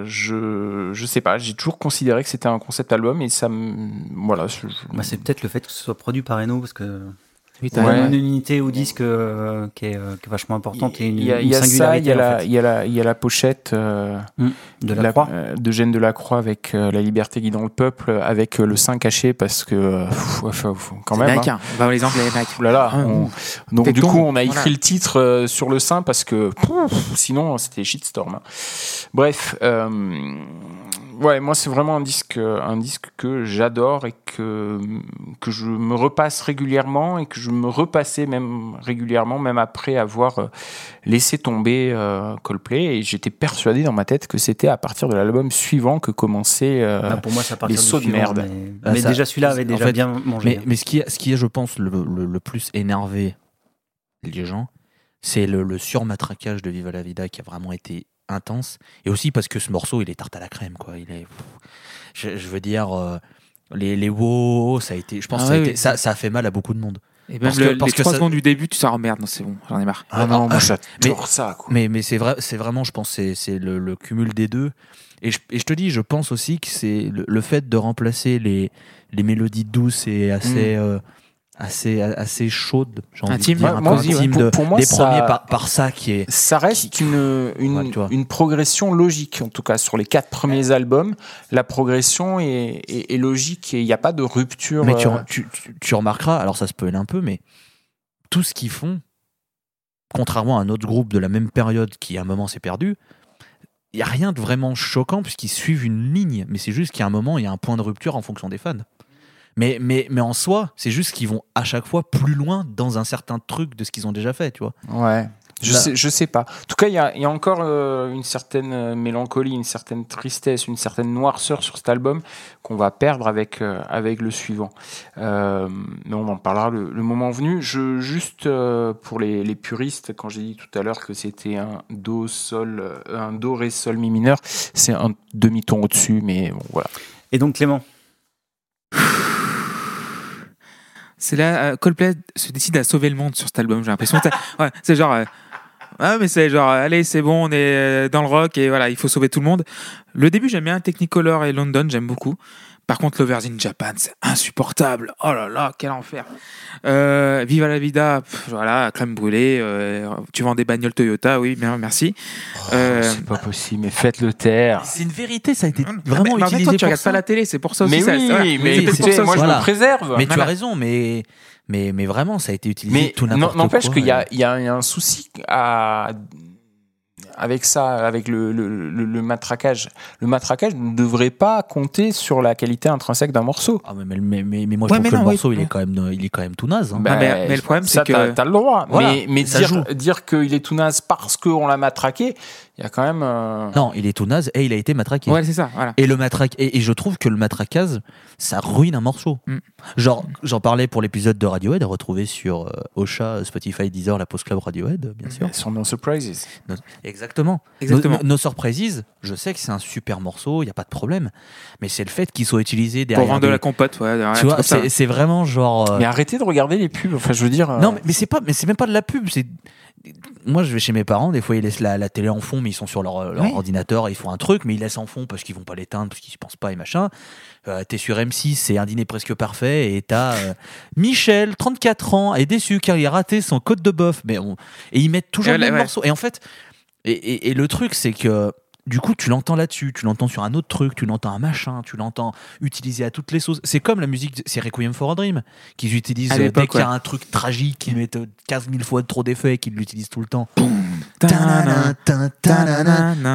je, je sais pas, j'ai toujours considéré que c'était un concept album et ça me. Voilà. Bah, c'est peut-être le fait que ce soit produit par Eno parce que Oui, t'as Ouais. une unité au disque euh, qui, est, euh, qui est vachement importante et une, il y a, une il y a ça, singularité il y a, en la, fait, il y a la, il y a la pochette euh, de la, croix. euh, d'Eugène Delacroix avec euh, La liberté guidant le peuple, avec euh, le sein caché parce que euh, pff, quand même. hein. américain. Bah, les Anglais. Ouh là là, Ah, on- donc du coup on a écrit voilà. le titre euh, sur le sein parce que pouf, sinon c'était shitstorm. hein. Bref, euh, ouais moi c'est vraiment un disque un disque que j'adore et que que je me repasse régulièrement et que je me repassais même régulièrement même après avoir euh, laissé tomber euh, Coldplay et j'étais persuadé dans ma tête que c'était à partir de l'album suivant que commençait euh, Bah, pour moi, ça partir les sauts de suivant, merde. Mais, Ah, mais ça- déjà, celui-là avait en déjà fait, bien mangé. Mais, hein. mais ce, qui est, ce qui est, je pense, le, le- le plus énervé les gens, c'est le, le surmatraquage de Viva la Vida qui a vraiment été intense. Et aussi parce que ce morceau, il est tarte à la crème. Quoi. Il est, je, je veux dire, euh, les, les wow, ça a été. Je pense Ah que ça, a oui, été- oui. ça, ça a fait mal à beaucoup de monde. Et même Parce le- que- parce les que 3 ça- secondes du début, tu sors, oh merde, non, c'est bon, j'en ai marre. Ah non, moi mais- j'adore ça quoi. Mais, mais c'est vrai, c'est vraiment, je pense, c'est le, le cumul des deux. Et je, et je te dis, je pense aussi que c'est le, le fait de remplacer les, les mélodies douces et assez, euh, assez, assez envie Intime, de dire, ouais, un moi intime Pour- de- pour moi, des ça- premiers par, par ça qui est. Ça reste une, une, Ouais, une progression logique, en tout cas sur les quatre premiers albums. La progression est, est- est logique et il n'y a pas de rupture. Mais tu, euh, tu, tu- tu remarqueras, alors ça se peut un peu, mais tout ce qu'ils font, contrairement à un autre groupe de la même période qui à un moment s'est perdu, il n'y a rien de vraiment choquant puisqu'ils suivent une ligne. Mais c'est juste qu'à un moment, il y a un point de rupture en fonction des fans. Mais, mais, mais en soi, c'est juste qu'ils vont à chaque fois plus loin dans un certain truc de ce qu'ils ont déjà fait, tu vois. Ouais. Je Là- sais, je sais pas. En tout cas, il y a, il y a encore euh, une certaine euh, mélancolie, une certaine tristesse, une certaine noirceur sur cet album qu'on va perdre avec, euh, avec le suivant. Euh, mais on en parlera le, le moment venu. Je, juste euh, pour les, les puristes, quand j'ai dit tout à l'heure que c'était un do sol, un do ré sol mi mineur, c'est un demi-ton au-dessus, mais bon, voilà. Et donc, Clément, C'est là, euh, Coldplay se décide à sauver le monde sur cet album, j'ai l'impression. C'est genre. euh, ah, mais c'est genre, euh, allez, c'est bon, on est dans le rock et voilà, il faut sauver tout le monde. Le début, j'aime bien Technicolor et London, j'aime beaucoup. Par contre, Lovers in Japan, c'est insupportable. Oh là là, quel enfer. Euh, Viva la vida, pff, voilà, crème brûlée. euh, tu vends des bagnoles Toyota, oui, bien, merci. Euh, c'est pas possible, mais faites-le taire. C'est une vérité, ça a été vraiment mais utilisé toi, tu pour regardes ça. pas la télé, c'est pour ça aussi. Mais ça- oui, voilà. mais oui, c'est c'est- pour ça moi je Voilà. me préserve. Mais tu as raison, mais, mais, mais vraiment, ça a été utilisé Mais tout n'importe quoi. n'empêche qu'il y a un souci à, avec ça, avec le, le, le- le matraquage. Le matraquage ne devrait pas compter sur la qualité intrinsèque d'un morceau. Ah, mais, mais, mais, mais moi, Ouais, je trouve mais que non, le oui. morceau, il, est quand même, il est quand même tout naze. hein. Bah, mais- mais le problème, c'est que- t'as- le droit. Voilà, mais mais dire, dire qu'il est tout naze parce qu'on l'a matraqué, il y a quand même. euh, Non, il est tout naze et il a été matraqué. Ouais, c'est ça, voilà. Et le matraque et, et je trouve que le matraquage, ça ruine un morceau. Mm. Genre, j'en parlais pour l'épisode de Radiohead, à retrouver sur euh, Ocha, Spotify, Deezer, la Post Club Radiohead, bien sûr. Sont no surprises. No- Exactement. Exactement. No, No Surprises, je sais que c'est un super morceau, il y a pas de problème, mais c'est le fait qu'il soit utilisé Pour derrière. vendre de la compote, ouais. tu vois, c'est vraiment genre. euh, Mais arrêtez de regarder les pubs. Enfin, je veux dire. euh, Non, mais, mais c'est pas, mais c'est même pas de la pub. C'est moi, je vais chez mes parents. Des fois, ils laissent la, la télé en fond, mais ils sont sur leur, leur Oui. ordinateur et ils font un truc, mais ils laissent en fond parce qu'ils vont pas l'éteindre, parce qu'ils y pensent pas et machin. Euh, T'es sur M6, c'est un dîner presque parfait et t'as euh, Michel, 34 ans, est déçu car il a raté son code de boeuf. Mais on- et ils mettent toujours Et le même ouais. morceau. Et en fait, et, et- et le truc, c'est que du coup, tu l'entends là-dessus, tu l'entends sur un autre truc, tu l'entends un machin, tu l'entends utilisé à toutes les sauces. C'est comme la musique, c'est Requiem for a Dream, qu'ils utilisent euh, dès qu'il y a un truc tragique, qu'ils mettent euh, 15 000 fois trop d'effets et qu'ils l'utilisent tout le temps.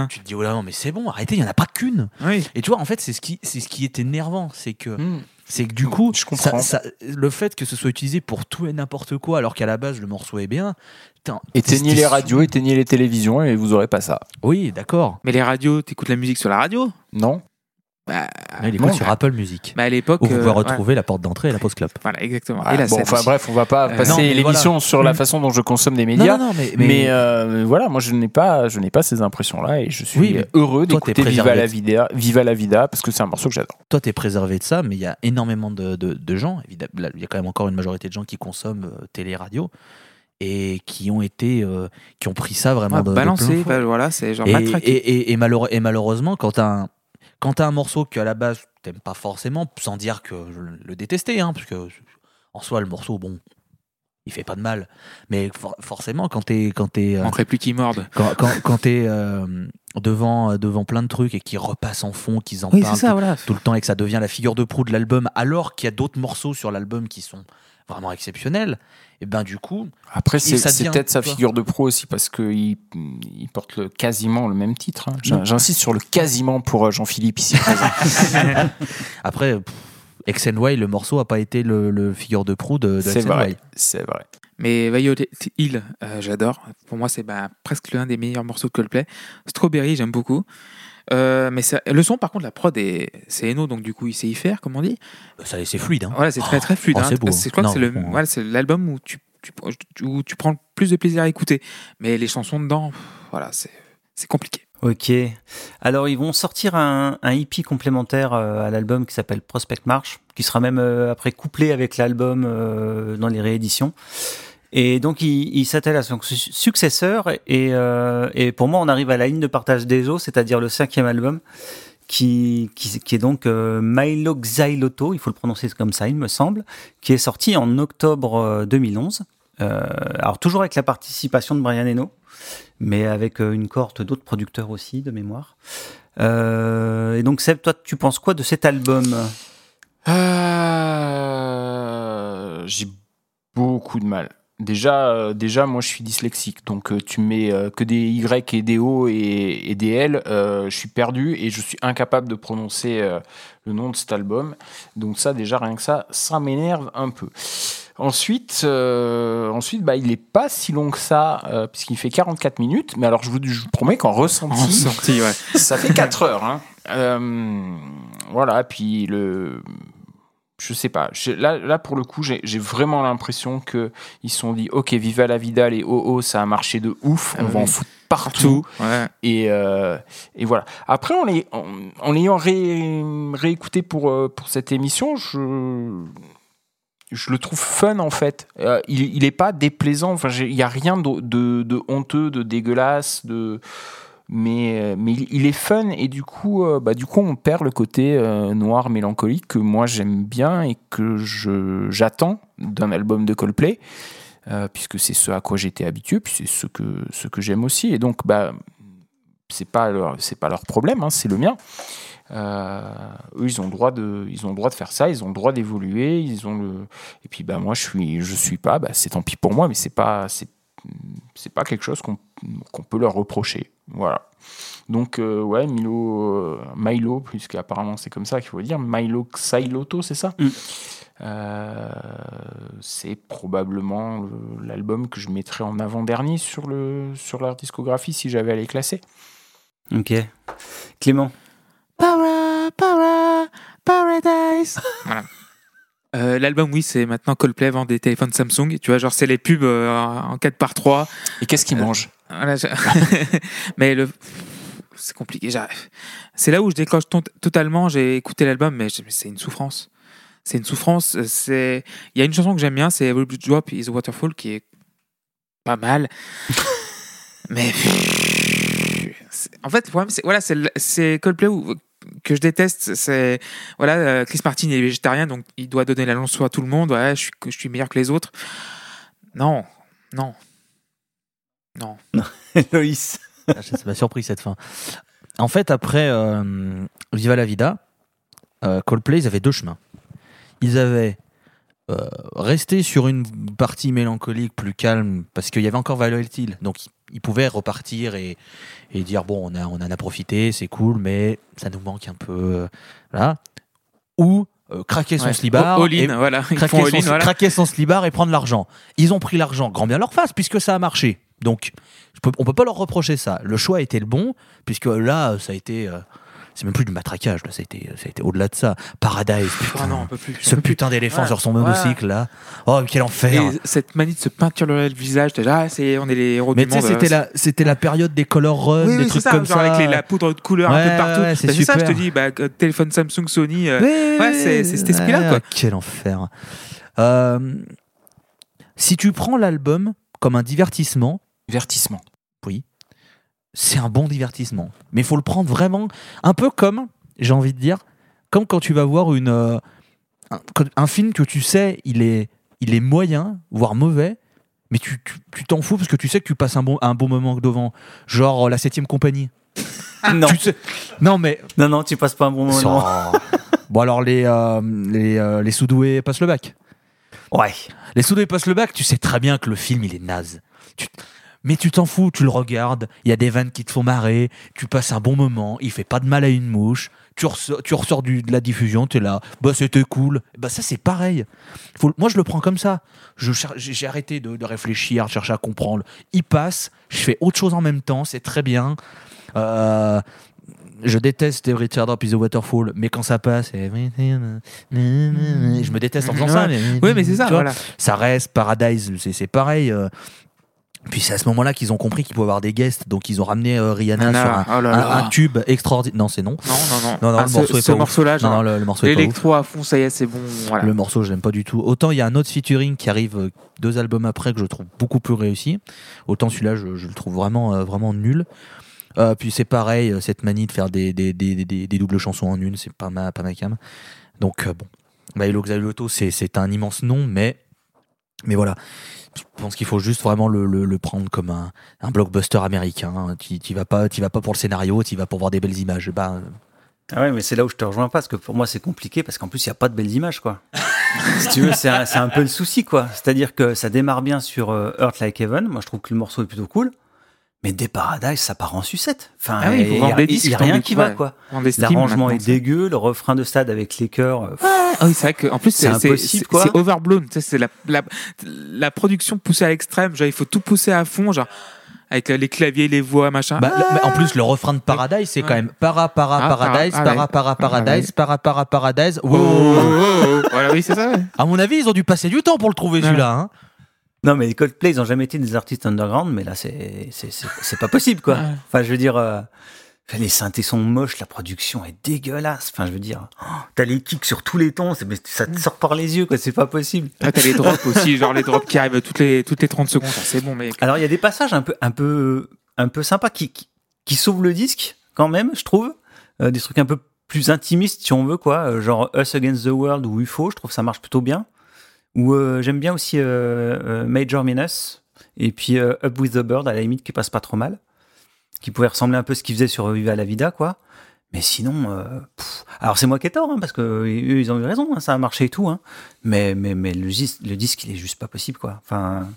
Tu te dis, oh là, non, mais c'est bon, arrêtez, il n'y en a pas qu'une. Oui. Et tu vois, en fait, c'est ce qui, c'est ce qui est énervant, c'est que, hmm. c'est que du coup, Je ça- le fait que ce soit utilisé pour tout et n'importe quoi, alors qu'à la base le morceau est bien. Putain, Éteignez t'es- les radios, éteignez les télévisions et vous aurez pas ça. Oui, d'accord. Mais les radios, t'écoutes la musique sur la radio? Non Bah, il est non. sur Apple Music? bah, à l'époque. Où vous pouvez euh, retrouver la porte d'entrée et la pause club. ouais, Voilà, exactement. Ouais, et la bon, enfin bref, on va pas Euh, passer non, l'émission sur la Mm. façon dont je consomme des médias. non, mais, Mais, euh, voilà, moi je n'ai pas, je n'ai pas ces impressions-là et je suis Oui, heureux toi, t'es d'écouter Viva préservé. la Vida, Viva la Vida parce que c'est un morceau que j'adore. toi, tu es préservé de ça, mais il y a énormément de, de- de gens, évidemment, il y a quand même encore une majorité de gens qui consomment télé et radio et qui ont été, euh, qui ont pris ça vraiment Ouais, de, de balancer, plein fouet. bah, voilà, c'est genre et, et, et- et malheure- et malheureusement, quand t'as un, quand un morceau que à la base t'aimes pas forcément, sans dire que je le détestais, hein, parce que en soi le morceau, bon, il fait pas de mal, mais for- forcément quand t'es quand t'es euh, manquerait plus qu'ils mordent. quand, quand, quand t'es euh, devant devant plein de trucs et qui repassent en fond, qu'ils en Oui, parlent ça, voilà. tout le temps et que ça devient la figure de proue de l'album, alors qu'il y a d'autres morceaux sur l'album qui sont vraiment exceptionnels, et ben du coup, Après, c'est ça c'est devient, peut-être sa figure de pro aussi parce qu'il il porte le, quasiment le même titre. hein. J'in- J'insiste sur le quasiment pour euh, Jean-Philippe ici présent. après, pff, X and Y, le morceau a pas été le, le figure de proue de, de c'est X and vrai, Y. c'est vrai. Mais Violet Hill, euh, j'adore. Pour moi, c'est bah, presque l'un des meilleurs morceaux de Coldplay. Strawberry, j'aime beaucoup. Euh, mais ça- le son, par contre, la prod, est- c'est Eno, donc du coup, il sait y faire, comme on dit. Ça, c'est fluide. Hein. Voilà, c'est très très fluide. oh, hein. c'est beau, je crois que c'est le- voilà, c'est l'album où tu, tu, où tu prends le plus de plaisir à écouter. Mais les chansons dedans, voilà, c'est c'est compliqué. Ok. Alors, ils vont sortir un, un EP complémentaire euh, à l'album qui s'appelle Prospect March, qui sera même euh, après couplé avec l'album euh, dans les rééditions. Et donc, il, s'attelle à son su- successeur. Et, euh, et pour moi, on arrive à la ligne de partage des eaux, c'est-à-dire le cinquième album, qui, qui, est donc euh, Milo Xyloto, il faut le prononcer comme ça, il me semble, qui est sorti en octobre euh, 2011. Euh, alors, toujours avec la participation de Brian Eno mais avec euh, une cohorte d'autres producteurs aussi, de mémoire. Euh, et donc, Seb, toi, tu penses quoi de cet album? Euh, J'ai beaucoup de mal. Déjà, euh, déjà, moi, je suis dyslexique, donc euh, tu mets euh, que des Y et des O et, et des L, euh, je suis perdu et je suis incapable de prononcer euh, le nom de cet album. Donc ça, déjà, rien que ça, ça m'énerve un peu. Ensuite, euh, ensuite, bah, il est pas si long que ça, euh, puisqu'il fait 44 minutes. Mais alors, je vous, je vous promets qu'en ressenti, sortie, ouais. ça fait 4 heures. Hein. Euh, voilà, puis le. Je sais pas. Là, là, pour le coup, j'ai vraiment l'impression qu'ils se sont dit Ok, Viva la Vida, les OO, ça a marché de ouf, Ah on va oui. en foutre partout. Ouais. Et, euh, et voilà. Après, en les- en- en l'ayant ré- réécouté pour, euh, pour cette émission, je, je le trouve fun en fait. Euh, il, il est pas déplaisant. Enfin, il y a rien de, de, de honteux, de dégueulasse, de mais, euh, il, est fun et du coup, euh, bah, du coup, on perd le côté euh, noir mélancolique que moi j'aime bien et que j'attends d'un album de Coldplay. puisque c'est ce à quoi j'étais habitué, puis c'est ce que, j'aime aussi. Et donc, bah, c'est pas leur, problème, hein, c'est le mien. Eux, ils ont le droit de, faire ça, ils ont le droit d'évoluer, ils ont le. Et puis, bah, moi, je suis, suis pas. Bah, c'est tant pis pour moi, mais c'est pas, pas quelque chose qu'on peut leur reprocher. Voilà. Donc, euh, ouais, Milo, euh, Milo, puisqu'apparemment c'est comme ça qu'il faut le dire, Milo Xyloto, c'est ça Mm. Euh, C'est probablement le- l'album que je mettrais en avant-dernier sur, le, sur leur discographie si j'avais à les classer. Ok. Clément Para, para, paradise. voilà. Euh, L'album, oui, c'est maintenant Coldplay vend des téléphones Samsung. Tu vois, genre, c'est les pubs euh, en 4 par 3 Et qu'est-ce qu'ils Euh, mangent? Voilà, je- mais le. C'est compliqué. C'est là où je décroche totalement. J'ai écouté l'album, mais c'est une souffrance. C'est une souffrance. C'est. Il y a une chanson que j'aime bien, c'est Every Drop is a Waterfall, qui est pas mal. mais. En fait, le problème, c'est voilà, c'est Coldplay où- que je déteste. C'est voilà, euh, Chris Martin est végétarien, donc il doit donner la leçon à tout le monde. Ouais, je suis, je suis meilleur que les autres. Non, non, non. Loïs Ah, Ça m'a surpris cette fin. En fait, après euh, Viva la Vida, euh, Coldplay, ils avaient deux chemins. Ils avaient euh, resté sur une partie mélancolique plus calme, parce qu'il y avait encore Violet Hill, donc ils, pouvaient repartir et, et dire bon, on, a, on en a profité, c'est cool, mais ça nous manque un peu. euh, voilà. Ou euh, craquer son Ouais. slibard. All et- in, voilà. Craquer, son, voilà. craquer son slibard et prendre l'argent. Ils ont pris l'argent, grand bien leur face, puisque ça a marché. Donc, je peux- on peut pas leur reprocher ça. Le choix était le bon, puisque là, ça a été, euh, c'est même plus du matraquage, là, ça a été, ça a été au-delà de ça. Paradise, putain. Ah non, plus. Ce putain d'éléphant Ouais. sur son monocycle, là. Oh, quel enfer. Et cette manie de se peinturer le visage, là, ah, c'est, on est les héros Mais du tu sais, monde. c'était euh, la, c'était la période des color run, Oui, des oui, trucs ça, comme genre ça. avec les- la poudre de couleur un peu partout. c'est Bah, ça, je te dis, bah, euh, téléphone Samsung, Sony. euh, Ouais, c'est- cet esprit-là, quoi. Quel enfer. Euh, si tu prends l'album comme un divertissement, Divertissement. c'est un bon divertissement. Mais il faut le prendre vraiment un peu comme, j'ai envie de dire, comme quand tu vas voir une, euh, un, film que tu sais, il est, il est moyen, voire mauvais, mais tu t'en fous parce que tu sais que tu passes un bon, un bon moment devant. Genre euh, la 7ème compagnie. non, Tu sais- non, mais. non, non, tu passes pas un bon moment. Bon, alors les, euh, les, euh, les sous-doués passent le bac. Ouais. Les sous-doués passent le bac, tu sais très bien que le film, il est naze. Tu- Mais tu t'en fous, tu le regardes, il y a des vannes qui te font marrer, tu passes un bon moment, il fait pas de mal à une mouche, tu ressors, tu ressors du- de la diffusion, tu es là, bah c'était cool. Bah ça c'est pareil. Faut- moi je le prends comme ça. J'ai arrêté de, de réfléchir, de chercher à comprendre. Il passe, je fais autre chose en même temps, c'est très bien. Euh, je déteste Every Teardrop Up is a Waterfall, mais quand ça passe, je me déteste en faisant ça. Oui, mais c'est ça, voilà. ça reste Paradise, c'est c'est pareil. euh. Puis c'est à ce moment-là qu'ils ont compris qu'il pouvait avoir des guests, donc ils ont ramené euh, Rihanna sur un, oh là un- là. un tube extraordinaire. Non, c'est non. Non, non, non. Non, non, Ah, le ce- morceau est ce pas ouf. morceau-là, Non, le, le morceau l'électro à fond, ça y est, c'est bon. Voilà. Le morceau, je l'aime pas du tout. Autant il y a un autre featuring qui arrive euh, deux albums après que je trouve beaucoup plus réussi. Autant celui-là, je, je le trouve vraiment, euh, vraiment nul. Euh, puis c'est pareil, cette manie de faire des, des, des, des- des doubles chansons en une, c'est pas ma, pas ma cam. Donc bon, Xalotto, c'est c'est un immense nom, mais, mais voilà. Je pense qu'il faut juste vraiment le, le, le prendre comme un, un blockbuster américain. Tu tu vas pas, vas pas pour le scénario, tu vas pour voir des belles images. Bah, Ah ouais, mais c'est là où je te rejoins pas, parce que pour moi c'est compliqué, parce qu'en plus il n'y a pas de belles images, quoi. si tu veux, c'est un, un peu le souci, quoi. C'est-à-dire que ça démarre bien sur euh, Earth Like Heaven, moi je trouve que le morceau est plutôt cool, mais dès Paradise ça part en sucette. Enfin, Ah oui, il n'y des a, a rien des- qui va, quoi. L'arrangement est dégueu, le refrain de stade avec les chœurs. pff, Ah oui, c'est vrai qu'en plus, C'est impossible, c'est- quoi. c'est overblown. C'est la, la, la production poussée à l'extrême. Genre, il faut tout pousser à fond, genre, avec euh, les claviers, les voix, machin. Bah, mais en plus, le refrain de Paradise, c'est Ouais. quand même para para Ah, paradise, para- ah para ouais. para paradise, para para paradise. Oh, Wow. oh, oh, oh. Voilà, oui, c'est ça. ouais. À mon avis, ils ont dû passer du temps pour le trouver celui-là. hein. Non, mais les Coldplay, ils n'ont jamais été des artistes underground, mais là, c'est c'est- c'est- c'est pas possible, quoi. Ouais. Enfin, je veux dire, euh, les synthés sont moches, la production est dégueulasse. Enfin, je veux dire, oh, t'as les kicks sur tous les tons, mais ça te sort par les yeux, quoi. C'est pas possible. Ah, t'as les drops aussi, genre les drops qui arrivent toutes les, toutes les 30 secondes. C'est bon, mais. Alors, il y a des passages un peu, un peu, un peu sympas qui, qui, qui sauvent le disque, quand même, je trouve. Euh, des trucs un peu plus intimistes, si on veut, quoi. Euh, genre Us Against the World ou UFO, je trouve que ça marche plutôt bien. Ou euh, j'aime bien aussi euh, euh, Major Minus. Et puis Up with the Bird, à la limite, qui passe pas trop mal. Qui pouvait ressembler un peu à ce qu'il faisait sur Viva la Vida, quoi. Mais sinon, pff. alors c'est moi qui ai tort, hein, parce que eux, ils ont eu raison, hein, ça a marché et tout. Hein. Mais, mais, mais le, le disque, il est juste pas possible, quoi. Enfin,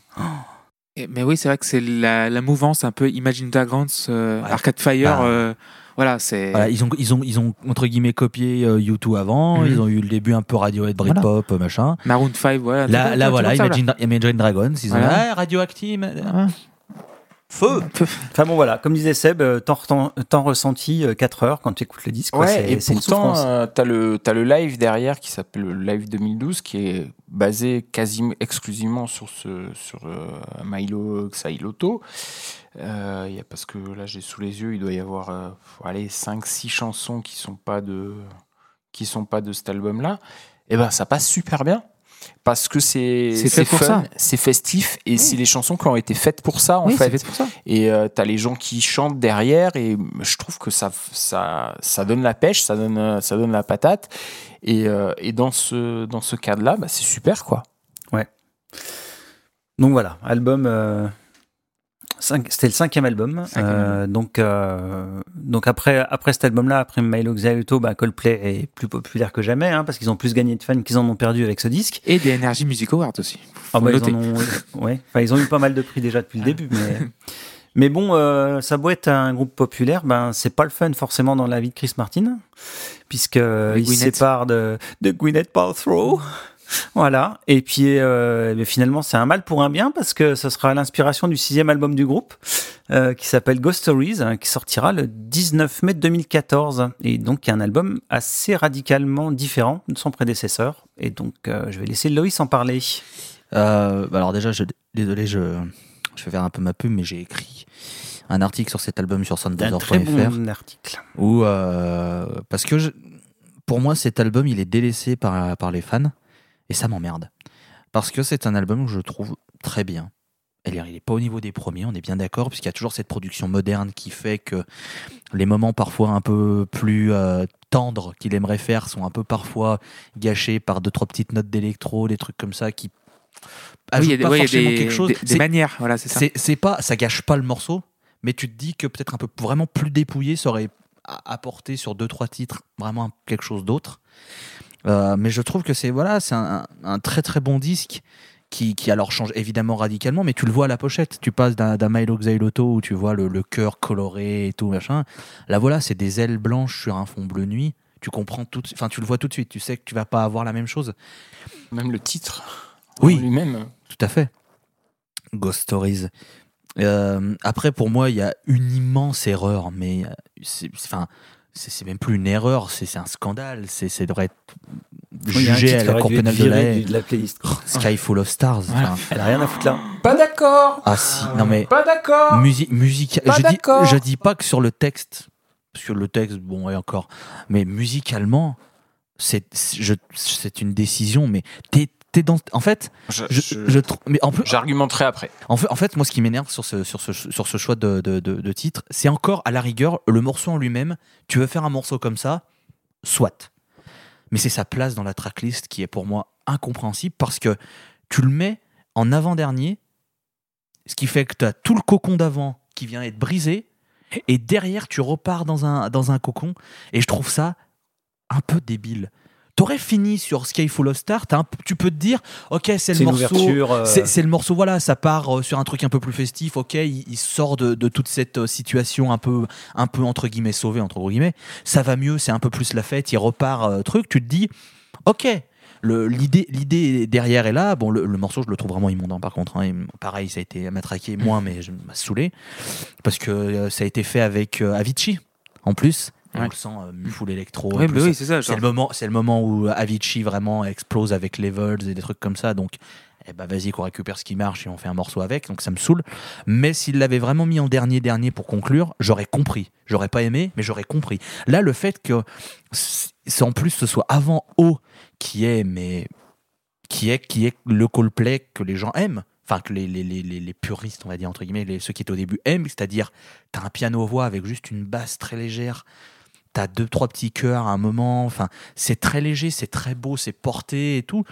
Mais oui, c'est vrai que c'est la, la mouvance un peu Imagine Dragons, euh, Ouais. Arcade Fire. Bah. euh, voilà, c'est. Voilà, ils ont, ils ont, ils ont entre guillemets copié euh, U2 avant. Mhm. Ils ont eu le début un peu Radiohead, Britpop, euh, machin. Maroon 5, voilà. Là, voilà, Imagine, Imagine Dragons. Ils ont Voilà. ah, Radioactive. Ah. Feu. Enfin bon voilà, comme disait Seb, euh, temps ressenti 4 heures quand tu écoutes le disque. quoi, Ouais, c'est- et pourtant, euh, t'as le, t'as le live derrière qui s'appelle le live 2012, qui est basé quasiment exclusivement sur ce, sur euh, Milo Xailoto. Euh, il y a, parce que là, j'ai sous les yeux, il doit y avoir, euh, aller 5-6 chansons qui sont pas de, qui sont pas de cet album-là. Et ben, ça passe super bien. Parce que c'est C'est fun, c'est festif et c'est les chansons qui ont été faites pour ça en Oui, fait. pour ça. Et euh, t'as les gens qui chantent derrière et je trouve que ça, ça, ça donne la pêche, ça donne, euh, ça donne la patate. Et, euh, et dans ce, dans ce cadre-là, bah, c'est super quoi. Donc voilà, album. euh, C'était le cinquième album. Euh, donc, euh, donc après, après cet album-là, après Milo Xavier, bah, Coldplay est plus populaire que jamais, hein, parce qu'ils ont plus gagné de fans qu'ils en ont perdu avec ce disque. Et des Energy Music Awards aussi. Ah bah, ils, en ont, ouais. enfin, ils ont eu pas mal de prix déjà depuis le début, mais, mais bon, euh, ça doit être un groupe populaire, ben c'est pas le fun forcément dans la vie de Chris Martin, puisque il se sépare de, de Gwyneth Paltrow. Voilà. Et puis euh, mais finalement, c'est un mal pour un bien parce que ce sera l'inspiration du sixième album du groupe euh, qui s'appelle Ghost Stories, hein, qui sortira le 19 mai 2014. Et donc, qui est un album assez radicalement différent de son prédécesseur. Et donc, euh, je vais laisser Loïs en parler. Bah alors déjà, je, désolé, je, je vais faire un peu ma pub, mais j'ai écrit un article sur cet album sur Un très soundbuzzer.fr. bon article. Où, parce que je- pour moi, cet album, il est délaissé par, par les fans, et ça m'emmerde. Parce que c'est un album que je trouve très bien. Et Il n'est pas au niveau des premiers, on est bien d'accord, puisqu'il y a toujours cette production moderne qui fait que les moments parfois un peu plus euh, tendres qu'il aimerait faire sont un peu parfois gâchés par deux, trois petites notes d'électro, des trucs comme ça qui oui, il y a ajoutent des, pas a forcément des- quelque chose. des- des manières, voilà, c'est ça. c'est pas, ça gâche pas le morceau, mais tu te dis que peut-être un peu vraiment plus dépouillé, ça aurait apporté sur deux trois titres vraiment quelque chose d'autre. Euh, mais je trouve que c'est voilà, c'est un, un très très bon disque qui, qui alors change évidemment radicalement, mais tu le vois à la pochette. Tu passes d'un Milo Xyloto où tu vois le, le cœur coloré et tout machin. Là voilà, c'est des ailes blanches sur un fond bleu nuit. Tu comprends tout, enfin tu le vois tout de suite. Tu sais que tu vas pas avoir la même chose. Même le titre Oui. lui-même. Tout à fait. Ghost Stories. Euh, après, pour moi, il y a une immense erreur, mais euh, c'est enfin, c'est c'est même plus une erreur, c'est c'est un scandale. C'est c'est devrait être jugé à la Cour pénale de la de la playlist. Sky Full of Stars. Voilà. enfin, Elle a rien à foutre là. Pas d'accord ah si, non mais Pas d'accord musique, musique. Pas Je dis, d'accord. je dis pas que sur le texte, parce que le texte, bon, et encore, mais musicalement, c'est c'est- je- c'est une décision. Mais t'es t'es dans, en fait, Je- je, je- je trou- mais en plus, J'argumenterai après. En fait, en fait, moi, ce qui m'énerve sur ce, sur ce, sur ce choix de, de, de- de titre, c'est encore, à la rigueur, le morceau en lui-même. Tu veux faire un morceau comme ça, soit. Mais c'est sa place dans la tracklist qui est pour moi incompréhensible parce que tu le mets en avant-dernier, ce qui fait que tu as tout le cocon d'avant qui vient être brisé, et derrière, tu repars dans un, dans un cocon, et je trouve ça un peu débile. T'aurais fini sur Sky Full of Stars, tu peux te dire, ok, c'est le morceau. euh, C'est le morceau, voilà, ça part euh, sur un truc un peu plus festif, ok, il, il sort de, de toute cette euh, situation un peu, un peu entre guillemets sauvée, entre guillemets, ça va mieux, c'est un peu plus la fête, il repart, euh, truc, tu te dis, ok, l'idée l'idée derrière est là, bon, le, le morceau, je le trouve vraiment immonde, hein, par contre, hein, il- pareil, ça a été matraqué, moins, mais je m'a saoulé, parce que euh, ça a été fait avec euh, Avicii, en plus, on Ouais. le sent, euh, full électro, Ouais, bah oui, c'est ça. c'est genre. le moment, c'est le moment où Avicii vraiment explose avec Levels et des trucs comme ça. Donc, eh ben vas-y qu'on récupère ce qui marche et on fait un morceau avec. Donc ça me saoule. Mais s'il l'avait vraiment mis en dernier dernier pour conclure, j'aurais compris. J'aurais pas aimé, mais j'aurais compris. Là, le fait que c'est en plus ce soit avant O qui est mais qui est qui est le Coldplay que les gens aiment. Enfin, que les, les, les, les- puristes, on va dire, entre guillemets, ceux qui étaient au début aiment, c'est-à-dire, t'as un piano-voix avec juste une basse très légère, t'as deux, trois petits chœurs à un moment, enfin, c'est très léger, c'est très beau, c'est porté et tout.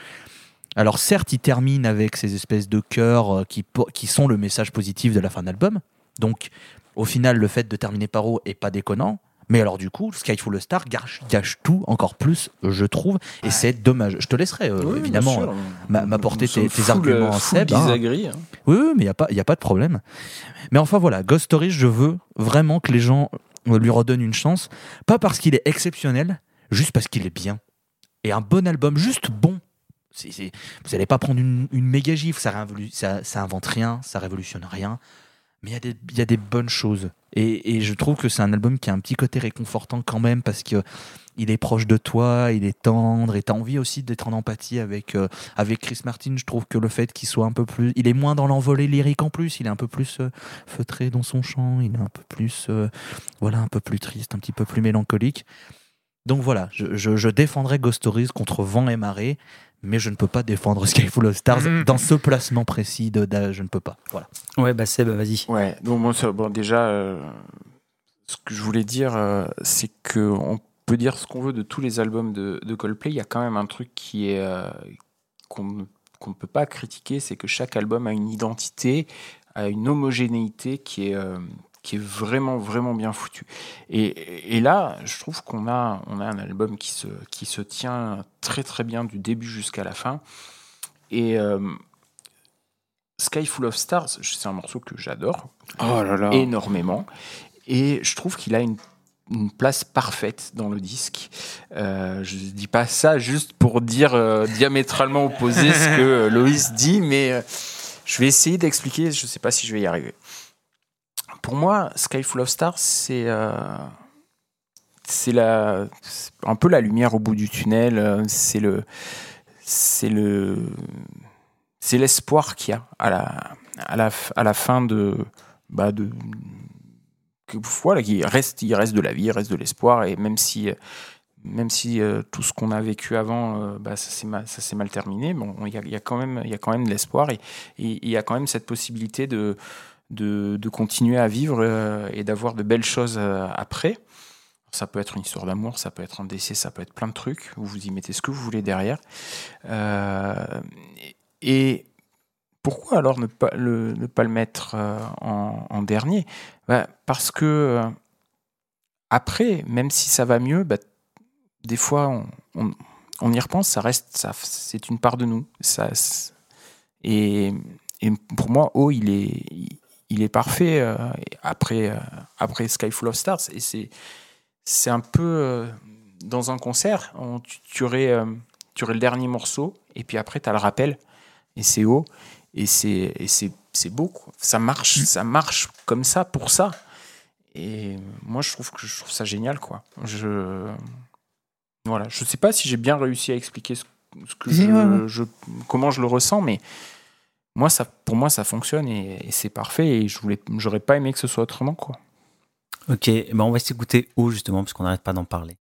Alors certes, il termine avec ces espèces de chœurs euh, qui, qui sont le message positif de la fin d'album. Donc au final, le fait de terminer par O est pas déconnant. Mais alors du coup, Skyfall Star gâche, gâche tout encore plus, je trouve, et c'est dommage. Je te laisserai euh, Oui, évidemment m'a- m'apporter tes- arguments, euh, full Seb, hein. oui, oui, mais il n'y a, pas- y a pas de problème. Mais enfin voilà, Ghost Stories, je veux vraiment que les gens euh, lui redonnent une chance. Pas parce qu'il est exceptionnel, juste parce qu'il est bien. Et un bon album, juste bon. Vous n'allez pas prendre une, méga gifle, ça, ça, ça invente rien, ça révolutionne rien. Mais il y, y a des bonnes choses. Et, et je trouve que c'est un album qui a un petit côté réconfortant quand même parce que il est proche de toi, il est tendre et tu as envie aussi d'être en empathie avec, euh, avec Chris Martin. Je trouve que le fait qu'il soit un peu plus. Il est moins dans l'envolée lyrique en plus, il est un peu plus euh, feutré dans son chant, il est un peu plus. euh, voilà, un peu plus triste, un petit peu plus mélancolique. Donc voilà, je, je, je défendrai Ghost Stories contre vent et marée, mais je ne peux pas défendre Skyfall of Stars Mhm. dans ce placement précis de, de- je ne peux pas. Voilà. Ouais, bah Seb, vas-y. Ouais, donc moi, ça- bon, déjà, euh, ce que je voulais dire, euh, c'est que on peut dire ce qu'on veut de tous les albums de, de Coldplay. Il y a quand même un truc qui est euh, qu'on ne qu'on ne peut pas critiquer, c'est que chaque album a une identité, a une homogénéité qui est euh, qui est vraiment vraiment bien foutue. Et, et là, je trouve qu'on a on a un album qui se qui se tient très très bien du début jusqu'à la fin. Et euh, Sky Full of Stars, c'est un morceau que j'adore Oh là là. énormément. Et je trouve qu'il a une une place parfaite dans le disque. Euh, je dis pas ça juste pour dire euh, diamétralement opposé ce que euh, Loïs dit, mais euh, je vais essayer d'expliquer. Je sais pas si je vais y arriver. Pour moi, Sky Full of Stars, c'est euh, c'est un peu la lumière au bout du tunnel. euh, C'est le le l'espoir qu'il y a à la à la à la fin de bah de que, voilà, il reste, il reste de la vie, il reste de l'espoir, et même si, même si euh, tout ce qu'on a vécu avant, euh, bah, ça s'est mal, terminé, il y a, quand même, il y a quand même de l'espoir, et il y a quand même cette possibilité de, de, continuer à vivre euh, et d'avoir de belles choses euh, après. Ça peut être une histoire d'amour, ça peut être un décès, ça peut être plein de trucs. Vous vous y mettez ce que vous voulez derrière. Euh, et pourquoi alors ne pas le, ne pas le mettre en, dernier? Bah, Parce que après, même si ça va mieux, bah, des fois on, y repense, ça reste, ça, c'est une part de nous. Ça, et, et pour moi, O, il est, il, est parfait euh, après, euh, après Sky Full of Stars. Et c'est, c'est un peu euh, dans un concert, on- tu, tu aurais, tu aurais le dernier morceau, et puis après, tu as le rappel, et c'est O et c'est et c'est c'est beau quoi. ça marche ça marche comme ça pour ça et moi je trouve que je trouve ça génial quoi je voilà je sais pas si j'ai bien réussi à expliquer ce, ce que Si, je, ouais, ouais. je- comment je le ressens mais moi ça pour moi ça fonctionne et, c'est parfait et je voulais j'aurais pas aimé que ce soit autrement quoi Ok, ben on va s'écouter où justement, parce qu'on n'arrête pas d'en parler.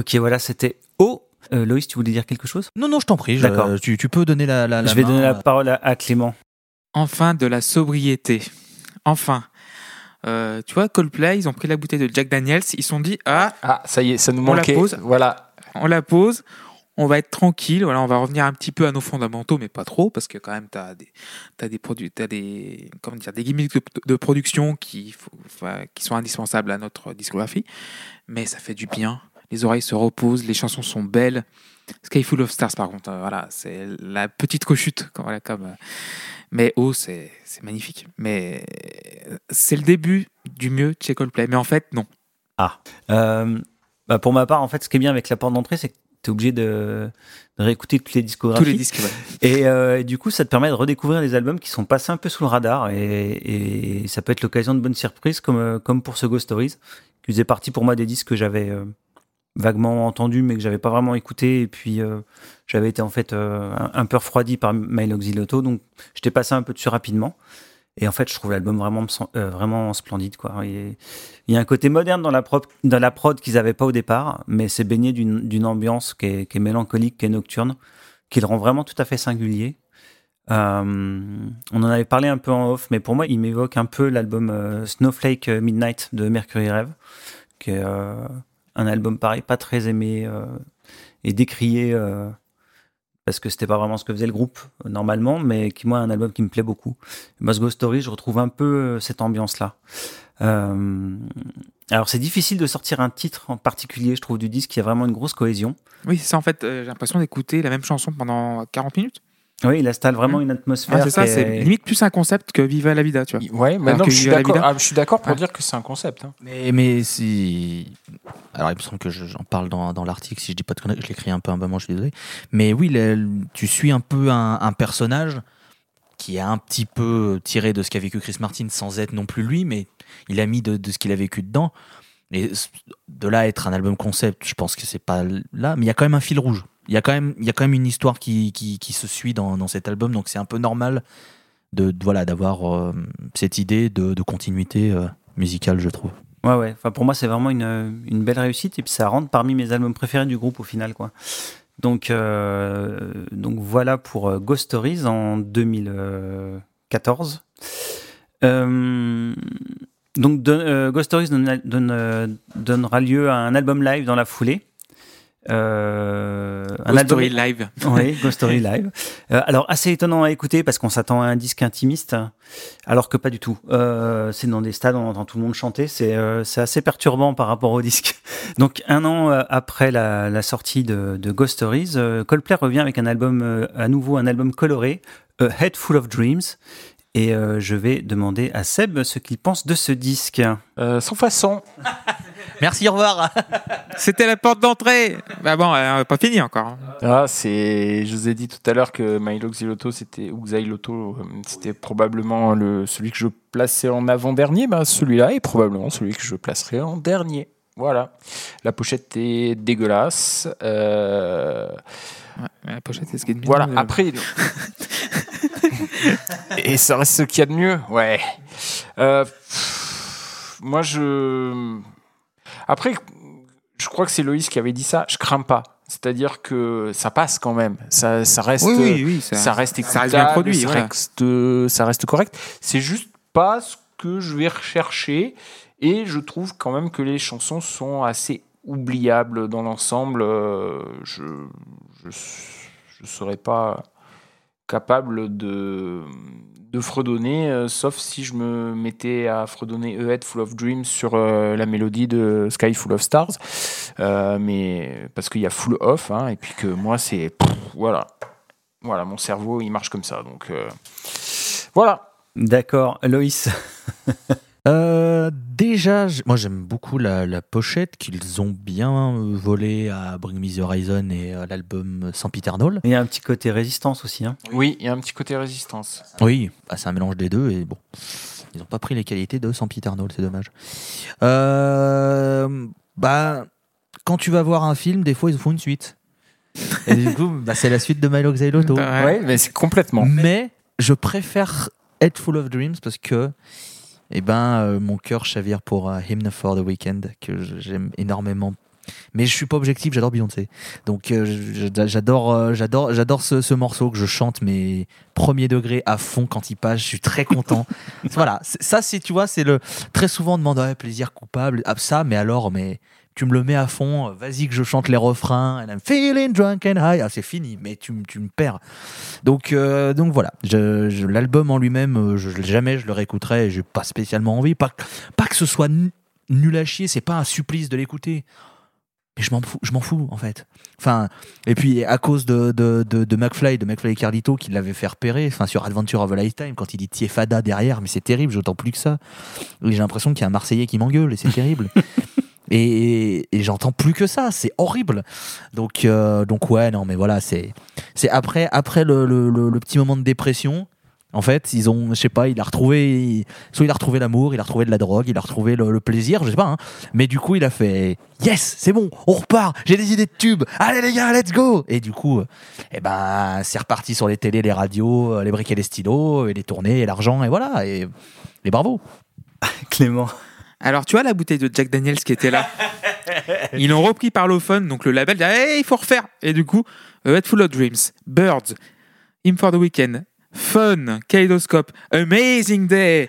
Ok, voilà, c'était O. Euh, Loïs, tu voulais dire quelque chose? Non, non, je t'en prie. je- D'accord. Tu, tu peux donner la, la, la Je vais main, donner la euh, parole à, à Clément. Enfin, de la sobriété. Enfin. Euh, tu vois, Coldplay, ils ont pris la bouteille de Jack Daniels, ils se sont dit, ah, Ah, ça y est, ça nous On la manquait. pose. Voilà. on la pose, on va être tranquille, voilà, on va revenir un petit peu à nos fondamentaux, mais pas trop, parce que quand même, tu as des, t'as des, produits, t'as des, comment dire, des gimmicks de, de production qui, faut- qui sont indispensables à notre discographie, mais ça fait du bien, les oreilles se reposent, les chansons sont belles. Sky Full of Stars, par contre, euh, voilà, c'est la petite cochute, comme, voilà, comme, euh, mais oh, c'est magnifique. Mais euh, c'est le début du mieux chez Coldplay. Mais en fait, non. Euh, bah, pour ma part, en fait, ce qui est bien avec la porte d'entrée, c'est que tu es obligé de, de réécouter toutes les discographies. Tous les disques, ouais. Et, euh, et du coup, ça te permet de redécouvrir des albums qui sont passés un peu sous le radar. Et, et ça peut être l'occasion de bonnes surprises, comme, comme pour ce Ghost Stories, qui faisait partie pour moi des disques que j'avais euh, vaguement entendus, mais que j'avais pas vraiment écouté. Et puis, euh, j'avais été en fait euh, un, peu refroidi par Milo Xilotto. Donc, j'étais passé un peu dessus rapidement. Et en fait, je trouve l'album vraiment, euh, vraiment splendide. Quoi. Il y a un côté moderne dans la prod, qu'ils n'avaient pas au départ, mais c'est baigné d'une ambiance qui est, qui est mélancolique, qui est nocturne, qui le rend vraiment tout à fait singulier. On en avait parlé un peu en off, mais pour moi, il m'évoque un peu l'album Snowflake Midnight de Mercury Rev, qui est un album pareil, pas très aimé euh, et décrié euh, parce que c'était pas vraiment ce que faisait le groupe normalement, mais qui moi un album qui me plaît beaucoup. Must Go Story, je retrouve un peu euh, cette ambiance-là. Euh, alors c'est difficile de sortir un titre en particulier, je trouve, du disque. Il y a vraiment une grosse cohésion. Oui, c'est ça, en fait, j'ai l'impression d'écouter la même chanson pendant 40 minutes. Oui, il installe vraiment Mhm. une atmosphère. Ouais, c'est ça, c'est est- limite plus un concept que Viva la Vida, tu vois. Je suis la d'accord. Vida- ah, je suis d'accord pour dire que c'est un concept. hein. Mais, mais si. Alors, il me semble que je- j'en parle dans, dans l'article, si je dis pas de conneries, je l'écris un peu un moment, je suis désolé. Mais oui, tu suis un peu un, un personnage qui est un petit peu tiré de ce qu'a vécu Chris Martin sans être non plus lui, mais il a mis de, de ce qu'il a vécu dedans. Et de là à être un album concept, je pense que c'est pas là, mais il y a quand même un fil rouge. Il y a quand même, il y a quand même une histoire qui, qui, se suit dans, dans cet album, donc c'est un peu normal de, voilà d'avoir euh, cette idée de, de continuité euh, musicale, je trouve. Ouais, ouais. Enfin, pour moi, c'est vraiment une, une belle réussite et puis ça rentre parmi mes albums préférés du groupe au final, quoi. Donc, euh, donc voilà pour Ghost Stories en 2014. Euh, donc, don- Ghost Stories donne- donne, donnera lieu à un album live dans la foulée. Euh, un Ghost album- Story Live. oui, Ghost Story Live. Euh, alors, assez étonnant à écouter parce qu'on s'attend à un disque intimiste, alors que pas du tout. Euh, c'est dans des stades, on entend tout le monde chanter. C'est euh, assez perturbant par rapport au disque. Donc, un an après la, la sortie de, de Ghost Stories, Coldplay revient avec un album, à nouveau un album coloré, A Head Full of Dreams. Et euh, je vais demander à Seb ce qu'il pense de ce disque. Euh, sans façon. Merci, au revoir. C'était la porte d'entrée. Bah bon, euh, on n'a pas fini encore. hein. Ah, c'est. Je vous ai dit tout à l'heure que Milo Xyloto, c'était ou Xyloto, euh, c'était probablement le celui que je plaçais en avant dernier. Ben celui-là est probablement celui que je placerai en dernier. Voilà. La pochette est dégueulasse. Euh, Ouais, la pochette, c'est ce qui est de. Voilà, après. Et ça reste ce qu'il y a de mieux, ouais. Euh, moi, je. Après, je crois que c'est Loïs qui avait dit ça. Je crains pas. C'est-à-dire que ça passe quand même. Ça, ça reste. Oui, oui, oui. Ça, ça reste ça écoutable, reste bien produit. ça, reste, ça reste correct. C'est juste pas ce que je vais rechercher. Et je trouve quand même que les chansons sont assez oubliables dans l'ensemble. Euh, Je je je serais pas capable de de fredonner, euh, sauf si je me mettais à fredonner A Head Full of Dreams sur euh, la mélodie de Sky Full of Stars. Euh, mais parce qu'il y a Full Off, hein, et puis que moi, c'est. Voilà. Voilà, mon cerveau, il marche comme ça. Donc, voilà. D'accord, Loïs. Euh, déjà, moi j'aime beaucoup la, la pochette qu'ils ont bien volée à Bring Me the Horizon et à l'album Sans Peter Knoll. Il y a un petit côté résistance aussi. Hein. Oui, il y a un petit côté résistance. Oui, bah, c'est un mélange des deux et bon, ils n'ont pas pris les qualités de Sans Peter Knoll, c'est dommage. Euh, bah, quand tu vas voir un film, des fois ils font une suite. Et du coup, bah, c'est la suite de Milo Xyloto. Ouais. Ouais, mais c'est complètement. Mais je préfère Head Full of Dreams parce que eh ben, euh, mon cœur chavire pour euh, Hymn for the Weekend, que j'aime énormément. Mais je suis pas objectif, j'adore Beyoncé. Donc euh, je- j'adore, euh, j'adore, j'adore ce, ce morceau que je chante mes premiers degrés à fond quand il passe. Je suis très content. voilà, ça c'est, tu vois, c'est le très souvent on demande ouais, plaisir coupable, ah, ça, mais alors, mais tu me le mets à fond, vas-y que je chante les refrains, and I'm feeling drunk and high, ah, c'est fini, mais tu, tu me perds. Donc, euh, donc voilà, l'album en lui-même, euh, jamais je le réécouterai, j'ai pas spécialement envie, pas, pas que ce soit nu- nul à chier, c'est pas un supplice de l'écouter. Mais je m'en fous, je m'en fous en fait. Enfin, et puis à cause de, de, de, McFly, de McFly et Carlito qui l'avait fait repérer, enfin sur Adventure of a Lifetime, quand il dit Tiefada derrière, mais c'est terrible, j'entends plus que ça. J'ai l'impression qu'il y a un Marseillais qui m'engueule et c'est terrible. Et, j'entends plus que ça, c'est horrible. Donc, euh, donc ouais, non, mais voilà, c'est, après, après le, le, petit moment de dépression. En fait, ils ont, je sais pas, il a retrouvé, soit il a retrouvé l'amour, il a retrouvé de la drogue, il a retrouvé le, plaisir, je sais pas. hein. Mais du coup, il a fait, yes, c'est bon, on repart. J'ai des idées de tubes. Allez les gars, let's go. Et du coup, eh ben, c'est reparti sur les télés, les radios, les briques et les stylos, et les tournées, et l'argent, et voilà. Et, et bravo. Clément. Alors, tu vois la bouteille de Jack Daniels qui était là Ils l'ont repris par l'Ophone, donc le label dit Hey, il faut refaire Et du coup, A Head Full of Dreams, Birds, Him for the Weekend, Fun, Kaleidoscope, Amazing Day,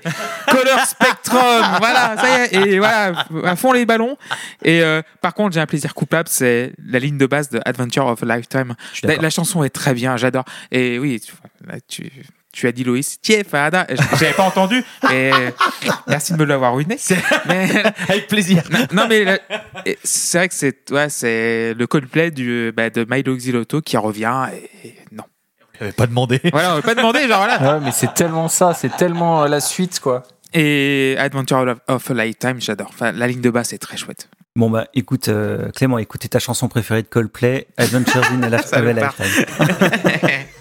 Color Spectrum, voilà, ça y est, et voilà, à fond les ballons. Et euh, par contre, j'ai un plaisir coupable, c'est la ligne de base de Adventure of a Lifetime. La chanson est très bien, j'adore. Et oui, tu, là, tu, tu as dit Loïs, Tiefada. J'avais pas entendu, mais merci de me l'avoir ruiné. Mais, Avec plaisir. non, non, mais c'est vrai que c'est ouais, c'est le Coldplay du, bah, de Milo Xilotto qui revient. Et, non. J'avais pas demandé. Voilà, on va pas demander, genre voilà. Ouais, mais c'est tellement ça, c'est tellement euh, la suite, quoi. Et Adventure of- a Lifetime, j'adore. Enfin, la ligne de basse est très chouette. Bon bah écoute euh, Clément, écoutez ta chanson préférée de Coldplay, Adventures in a. Lifetime.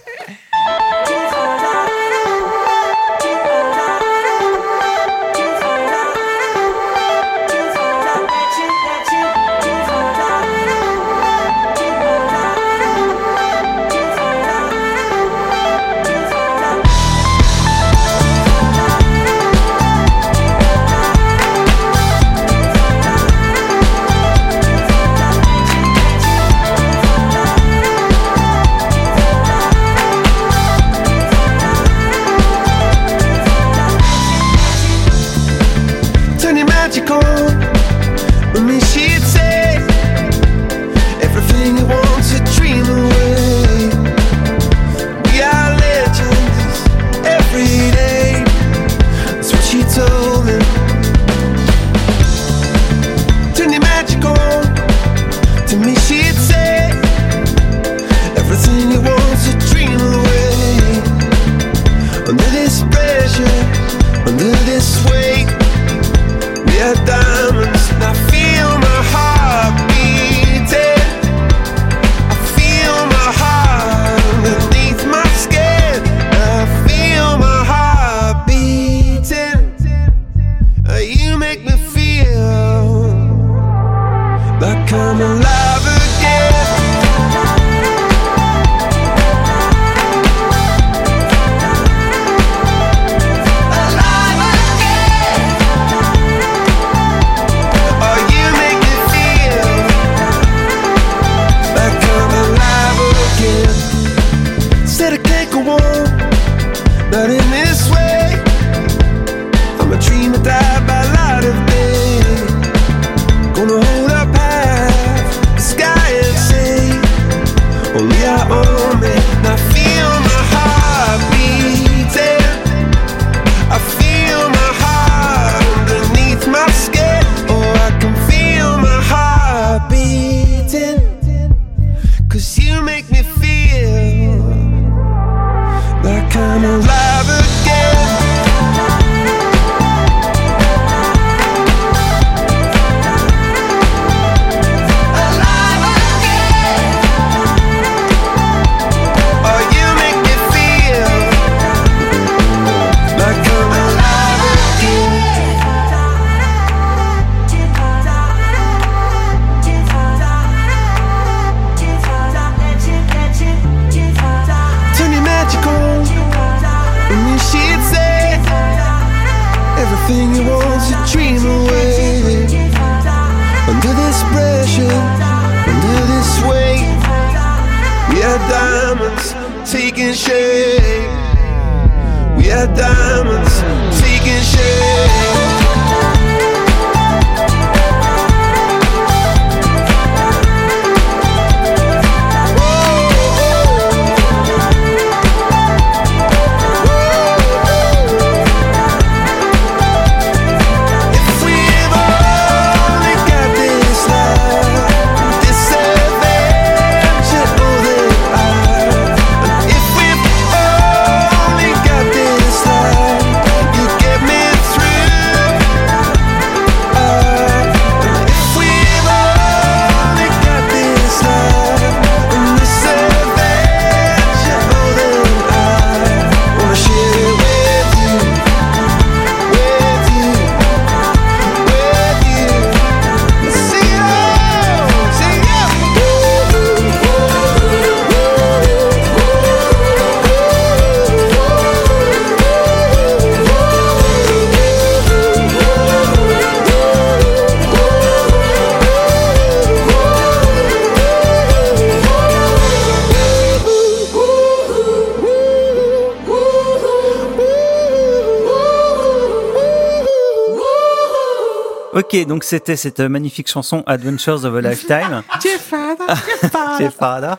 donc c'était cette magnifique chanson Adventures of a Lifetime. C'est Fada.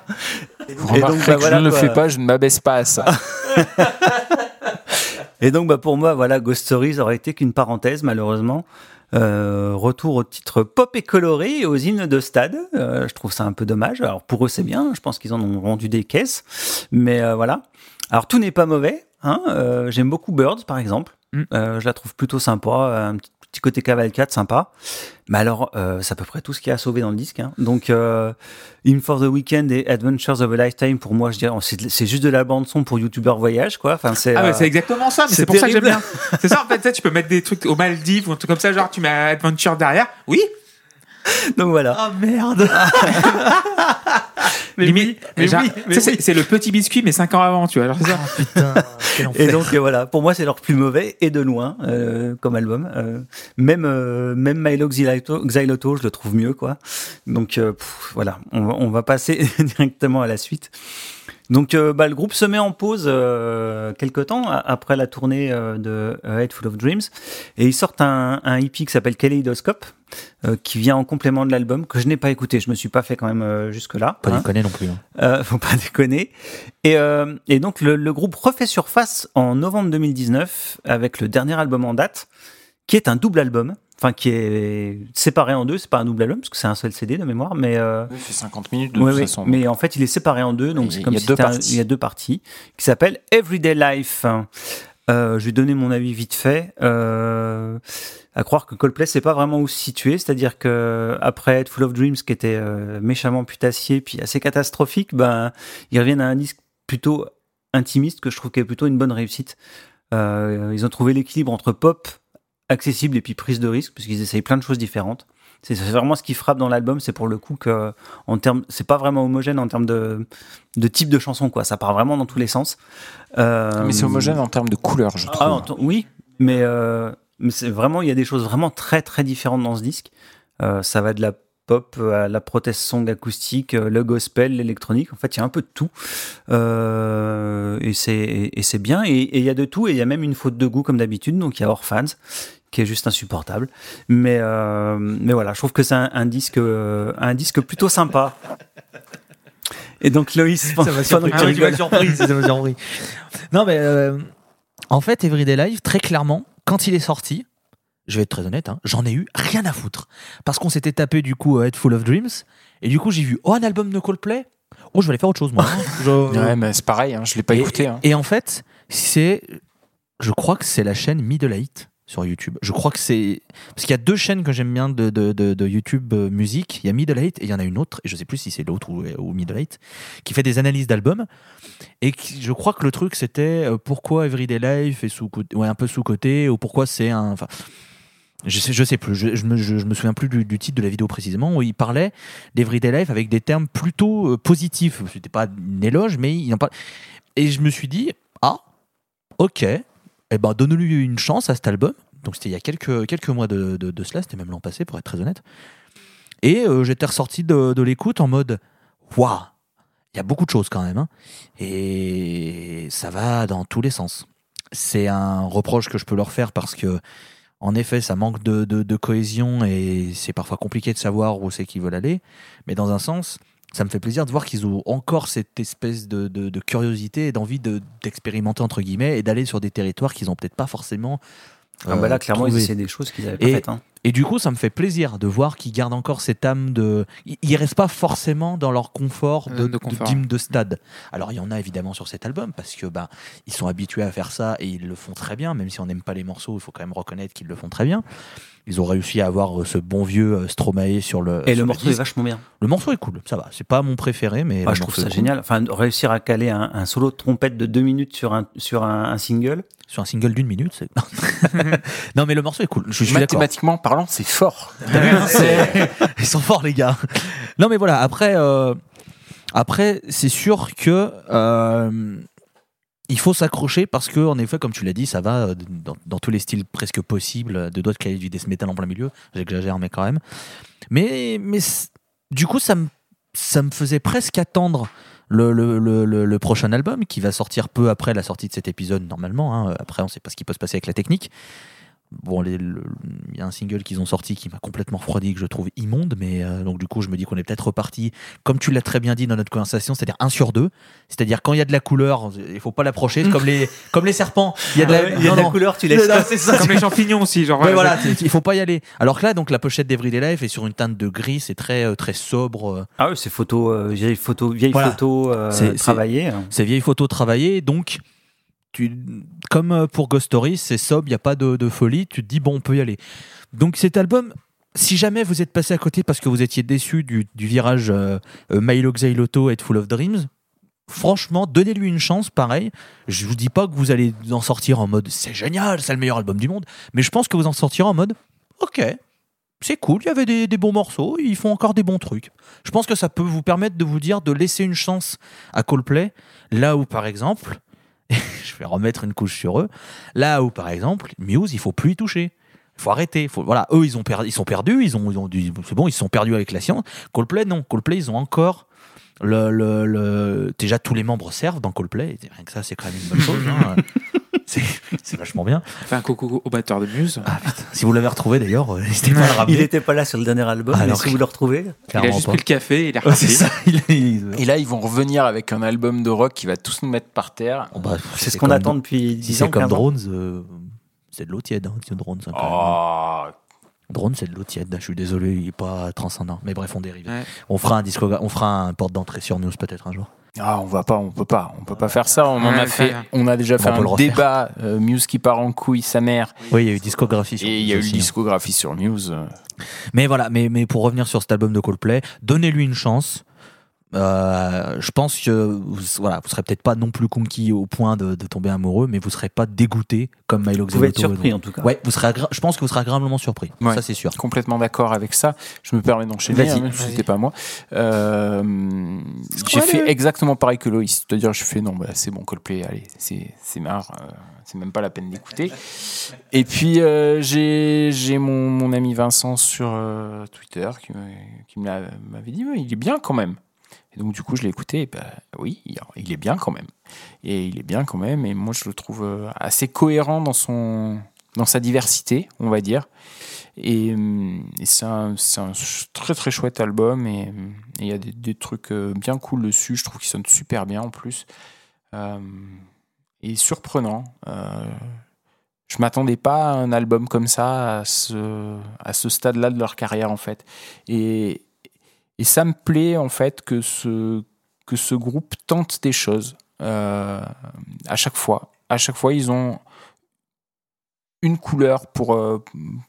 Vous Et donc, remarquerez bah, voilà, je ne le fais pas, je ne m'abaisse pas à ça. Et donc, bah, pour moi, voilà, Ghost Stories aurait été qu'une parenthèse, malheureusement. Euh, retour au titre pop et coloré et aux hymnes de stade. Euh, je trouve ça un peu dommage. Alors pour eux, c'est bien. Je pense qu'ils en ont vendu des caisses. Mais euh, voilà. Alors tout n'est pas mauvais. Hein. Euh, J'aime beaucoup Birds, par exemple. Mm. Euh, je la trouve plutôt sympa. Un petit, petit côté cavalcade sympa. Mais alors, euh, c'est à peu près tout ce qui a sauvé dans le disque. Hein. Donc, euh, In for the Weekend et Adventures of a Lifetime, pour moi, je dirais, c'est juste de la bande son pour YouTuber voyage, quoi. Enfin, c'est. Ah, euh, c'est exactement ça, mais c'est pour ça que j'aime bien. C'est ça, en fait, tu sais, tu peux mettre des trucs aux Maldives ou un truc comme ça, genre tu mets Adventure derrière. Oui, Donc voilà. Ah merde Mais limite. oui, mais genre, oui, mais oui. c'est le petit biscuit, mais 5 ans avant, tu vois. ça. Putain, quel enfer. Et donc euh, voilà, pour moi c'est leur plus mauvais et de loin euh, comme album. Euh, même euh, même Milo Xyloto, Xyloto, je le trouve mieux quoi. Donc euh, pff, voilà, on va, on va passer directement à la suite. Donc euh, bah, le groupe se met en pause euh, quelque temps après la tournée euh, de A Head Full of Dreams et ils sortent un, un EP qui s'appelle Kaleidoscope euh, qui vient en complément de l'album que je n'ai pas écouté. Je me suis pas fait quand même euh, jusque là. Pas déconner non plus. hein. Euh, faut pas déconner. Et, euh, et donc le, le groupe refait surface en novembre 2019 avec le dernier album en date, qui est un double album, enfin qui est séparé en deux. C'est pas un double album parce que c'est un seul CD de mémoire, mais euh, Il fait 50 minutes de ouais, toute ouais. façon. mais en fait il est séparé en deux, donc Il c'est y comme si deux un- il y a deux parties, qui s'appelle Everyday Life. Euh, je vais donner mon avis vite fait. Euh, à croire que Coldplay c'est pas vraiment où se situer, c'est-à-dire que après Full of Dreams qui était euh, méchamment putassier puis assez catastrophique, ben ils reviennent à un disque plutôt intimiste que je trouve qui est plutôt une bonne réussite. Ils ont trouvé l'équilibre entre pop accessible et puis prise de risque puisqu'ils essayent plein de choses différentes. C'est vraiment ce qui frappe dans l'album, c'est pour le coup que en termes, c'est pas vraiment homogène en termes de, de type de chanson quoi. Ça part vraiment dans tous les sens. Euh, Mais c'est homogène en termes de couleur, je trouve. ah, en t- oui, mais, euh, mais c'est vraiment, il y a des choses vraiment très très différentes dans ce disque. Euh, ça va de la pop à la protest song acoustique, le gospel, l'électronique. En fait, il y a un peu de tout. Et c'est bien. Et il y a de tout. Et il y a même une faute de goût comme d'habitude. Donc il y a Orphans qui est juste insupportable. Mais euh, mais voilà, je trouve que c'est un, un disque euh, un disque plutôt sympa. Et donc Loïs, Ça m'a surpris. surpris. Non, mais euh, en fait, Everyday Life, très clairement, quand il est sorti, je vais être très honnête, hein, j'en ai eu rien à foutre. Parce qu'on s'était tapé du coup Head Full of Dreams, et du coup j'ai vu, oh, un album de Coldplay Oh, je vais aller faire autre chose, moi. Je- Ouais, mais c'est pareil, hein, je l'ai pas et, écouté. hein. Et en fait, c'est. Je crois que c'est la chaîne Middle Eight sur YouTube. Je crois que c'est. Parce qu'il y a deux chaînes que j'aime bien de, de, de, YouTube euh, musique. Il y a Middle Eight et il y en a une autre, et je sais plus si c'est l'autre ou, ou Middle Eight, qui fait des analyses d'albums. Et je crois que le truc c'était euh, pourquoi Everyday Life est un peu sous-côté, ou pourquoi c'est un. Je sais, je sais plus, je, je me, souviens plus du, titre de la vidéo précisément, où il parlait d'Everyday Life avec des termes plutôt euh, positifs. C'était pas une éloge, mais il en parle. Et je me suis dit, ah, ok, eh ben, donne-lui une chance à cet album. Donc c'était il y a quelques, quelques mois de, de, cela, c'était même l'an passé pour être très honnête. Et euh, j'étais ressorti de, de l'écoute en mode, waouh, il y a beaucoup de choses quand même. hein. Et ça va dans tous les sens. C'est un reproche que je peux leur faire parce que, en effet, ça manque de, de- de cohésion et c'est parfois compliqué de savoir où c'est qu'ils veulent aller. Mais dans un sens, ça me fait plaisir de voir qu'ils ont encore cette espèce de, de- de curiosité et d'envie de- d'expérimenter, entre guillemets, et d'aller sur des territoires qu'ils n'ont peut-être pas forcément. Ah bah là, euh, clairement, ils trouvés. essaient des choses qu'ils avaient pas Et- faites. hein. Et du coup, ça me fait plaisir de voir qu'ils gardent encore cette âme de. Ils ils restent pas forcément dans leur confort de, de de, confort. d'hymne de stade. Alors, il y en a évidemment sur cet album parce que ben ils sont habitués à faire ça et ils le font très bien. Même si on n'aime pas les morceaux, il faut quand même reconnaître qu'ils le font très bien. Ils ont réussi à avoir euh, ce bon vieux euh, Stromae sur le. Et sur le morceau est vachement bien. Le morceau est cool, ça va. C'est pas mon préféré, mais. Ah, le je trouve ça cool. génial. Enfin, réussir à caler un, un solo de trompette de deux minutes sur un, sur un, un single. Sur un single d'une minute, c'est. non, mais le morceau est cool. Je, je suis d'accord. Mathématiquement parlant, c'est fort. Ils sont forts, les gars. Non, mais voilà, après, euh, après c'est sûr que euh, il faut s'accrocher parce que, en effet, comme tu l'as dit, ça va euh, dans, tous les styles presque possibles. De doigts de caler du death metal en plein milieu. J'exagère, mais quand même. Mais, mais du coup, ça me, ça me faisait presque attendre. Le, le, le, prochain album qui va sortir peu après la sortie de cet épisode normalement hein. après on sait pas ce qui peut se passer avec la technique Bon, les- le- il y a un single qu'ils ont sorti qui m'a complètement refroidi, que je trouve immonde, mais euh, donc du coup, je me dis qu'on est peut-être reparti, comme tu l'as très bien dit dans notre conversation, c'est-à-dire un sur deux. C'est-à-dire quand il y a de la couleur, il faut pas l'approcher, c'est comme les, comme les serpents. Il y a de la, Il y a non, de la couleur, tu laisses. C'est ça. Comme les champignons aussi, genre. Ouais, voilà, c'est- il faut pas y aller. Alors que là, donc la pochette d'Everyday Life est sur une teinte de gris, c'est très euh, très sobre. euh, Ah oui, c'est photo, euh, vieille photo, vieille Voilà. photo euh, C'est- c'est- travaillée. hein. ces vieilles photos travaillées. Donc, tu, comme euh, pour Ghost Story, c'est sobre, il n'y a pas de, folie. Tu te dis, bon, on peut y aller. Donc, cet album, si jamais vous êtes passé à côté parce que vous étiez déçu du, virage euh, euh, Milo Xyloto et Full of Dreams, franchement, donnez-lui une chance, pareil. Je vous dis pas que vous allez en sortir en mode c'est génial, c'est le meilleur album du monde, mais je pense que vous en sortirez en mode ok, c'est cool, il y avait des, des bons morceaux, ils font encore des bons trucs. Je pense que ça peut vous permettre de vous dire de laisser une chance à Coldplay, là où par exemple, je vais remettre une couche sur eux, là où par exemple, Muse, il faut plus y toucher. Il faut arrêter. Faut, voilà, eux, ils, ont ils sont perdus. Ils ont, ils ont c'est bon, ils sont perdus avec la science. Coldplay, non. Coldplay, ils ont encore le, le, déjà tous les membres servent dans Coldplay. Rien que ça, c'est quand même une bonne chose. hein. c'est, c'est vachement bien. Enfin, un coucou au batteur de Muse. Ah, putain. Si vous l'avez retrouvé d'ailleurs, euh, n'hésitez pas à le ramener. Il n'était pas là sur le dernier album, mais Alors si que- vous le retrouvez. il a juste pas. pris le café, il est Ouais, c'est reparti. ça. Il- il- Et là, ils vont revenir avec un album de rock qui va tous nous mettre par terre. Bon, bah, C'est ce comme- qu'on attend depuis Si 10 c'est ans. comme 15 ans. Drones, euh, c'est de l'eau tiède. Hein, c'est Drones, hein. Oh, Drone, c'est de l'eau tiède. Je suis désolé, il est pas transcendant. Mais bref, on dérive. Ouais. On fera un disco, on fera un porte d'entrée sur News peut-être un jour. Ah, on va pas, on peut pas, on peut pas faire ça. On en a fait, on a déjà fait un débat. euh, Muse qui part en couille, sa mère, Oui, il y a eu discographie sur et il News y a eu hein. discographie sur Muse. Mais voilà, mais, mais pour revenir sur cet album de Coldplay, donnez-lui une chance. Euh, je pense que vous, voilà, vous serez peut-être pas non plus conquis au point de, de tomber amoureux, mais vous serez pas dégoûté comme Milo Vous pouvez être surpris en tout cas. Ouais, vous serez je pense que vous serez agréablement surpris. Ouais. Ça, c'est sûr. Complètement d'accord avec ça. Je me permets d'enchaîner, Vas-y, hein, vas-y. c'était pas moi. Euh, j'ai fait exactement pareil que Loïs. C'est-à-dire, je fais non, bah, c'est bon, Coldplay, allez, c'est c'est marre, euh, c'est même pas la peine d'écouter. Et puis, euh, j'ai j'ai mon, mon ami Vincent sur euh, Twitter qui, m'avait dit, il est bien quand même. Et donc, du coup, je l'ai écouté, et bah, oui, il, est bien quand même. Et il est bien quand même, et moi, je le trouve euh, assez cohérent dans, son, dans sa diversité, on va dire. Et, c'est un, un très très chouette album et il y a des, des trucs euh, bien cool dessus. Je trouve qu'il sonne super bien en plus. Euh, et surprenant. Euh, je m'attendais pas à un album comme ça à ce, à ce stade-là de leur carrière en fait. Et, et ça me plaît en fait que ce, que ce groupe tente des choses euh, à chaque fois. À chaque fois, ils ont une couleur pour, euh,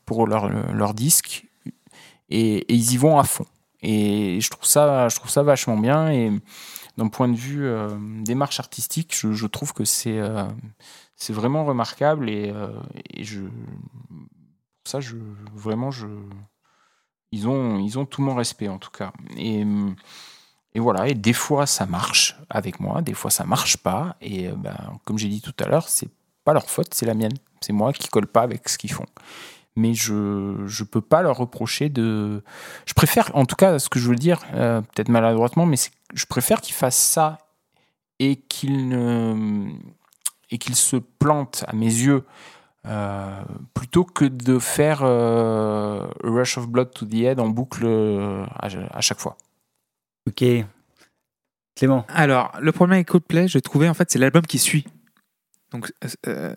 pour leur, leur disque et, ils y vont à fond. Et je trouve ça, je trouve ça vachement bien. Et d'un point de vue euh, démarche artistique, je, trouve que c'est c'est vraiment remarquable. Et, je, ça, je, vraiment, je, ils, ont, ils ont tout mon respect en tout cas. Et, voilà, et des fois ça marche avec moi, des fois ça marche pas. Et euh, ben, comme j'ai dit tout à l'heure, c'est pas leur faute, c'est la mienne. C'est moi qui colle pas avec ce qu'ils font. mais je je peux pas leur reprocher de. Je préfère, en tout cas, ce que je veux dire, euh, peut-être maladroitement, mais je préfère qu'ils fassent ça et qu'ils ne et qu'ils se plantent à mes yeux euh, plutôt que de faire euh, Rush of Blood to the Head en boucle euh, à, à chaque fois. Ok. Clément. Alors, le problème avec Coldplay, je trouvais, en fait, c'est l'album qui suit. Donc, euh,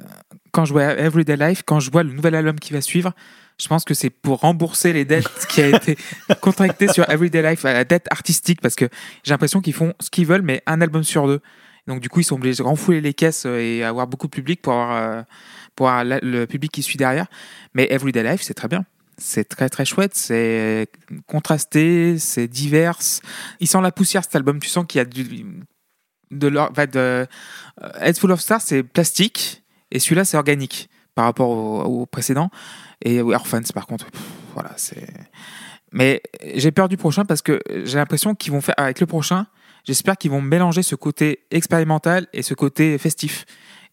quand je vois Everyday Life, quand je vois le nouvel album qui va suivre, je pense que c'est pour rembourser les dettes qui a été contractées sur Everyday Life, la dette artistique, parce que j'ai l'impression qu'ils font ce qu'ils veulent, mais un album sur deux. Donc, du coup, ils sont obligés de renfouler les caisses et avoir beaucoup de public pour avoir, euh, pour le public qui suit derrière. Mais Everyday Life, c'est très bien. C'est très très chouette, c'est contrasté, c'est divers. Il sent la poussière cet album, tu sens qu'il y a du, de l'or- de euh, Head Full of Stars, c'est plastique et celui-là c'est organique par rapport au, au précédent. Et Orphans par contre, voilà, c'est. Mais j'ai peur du prochain parce que j'ai l'impression qu'ils vont faire avec le prochain. J'espère qu'ils vont mélanger ce côté expérimental et ce côté festif.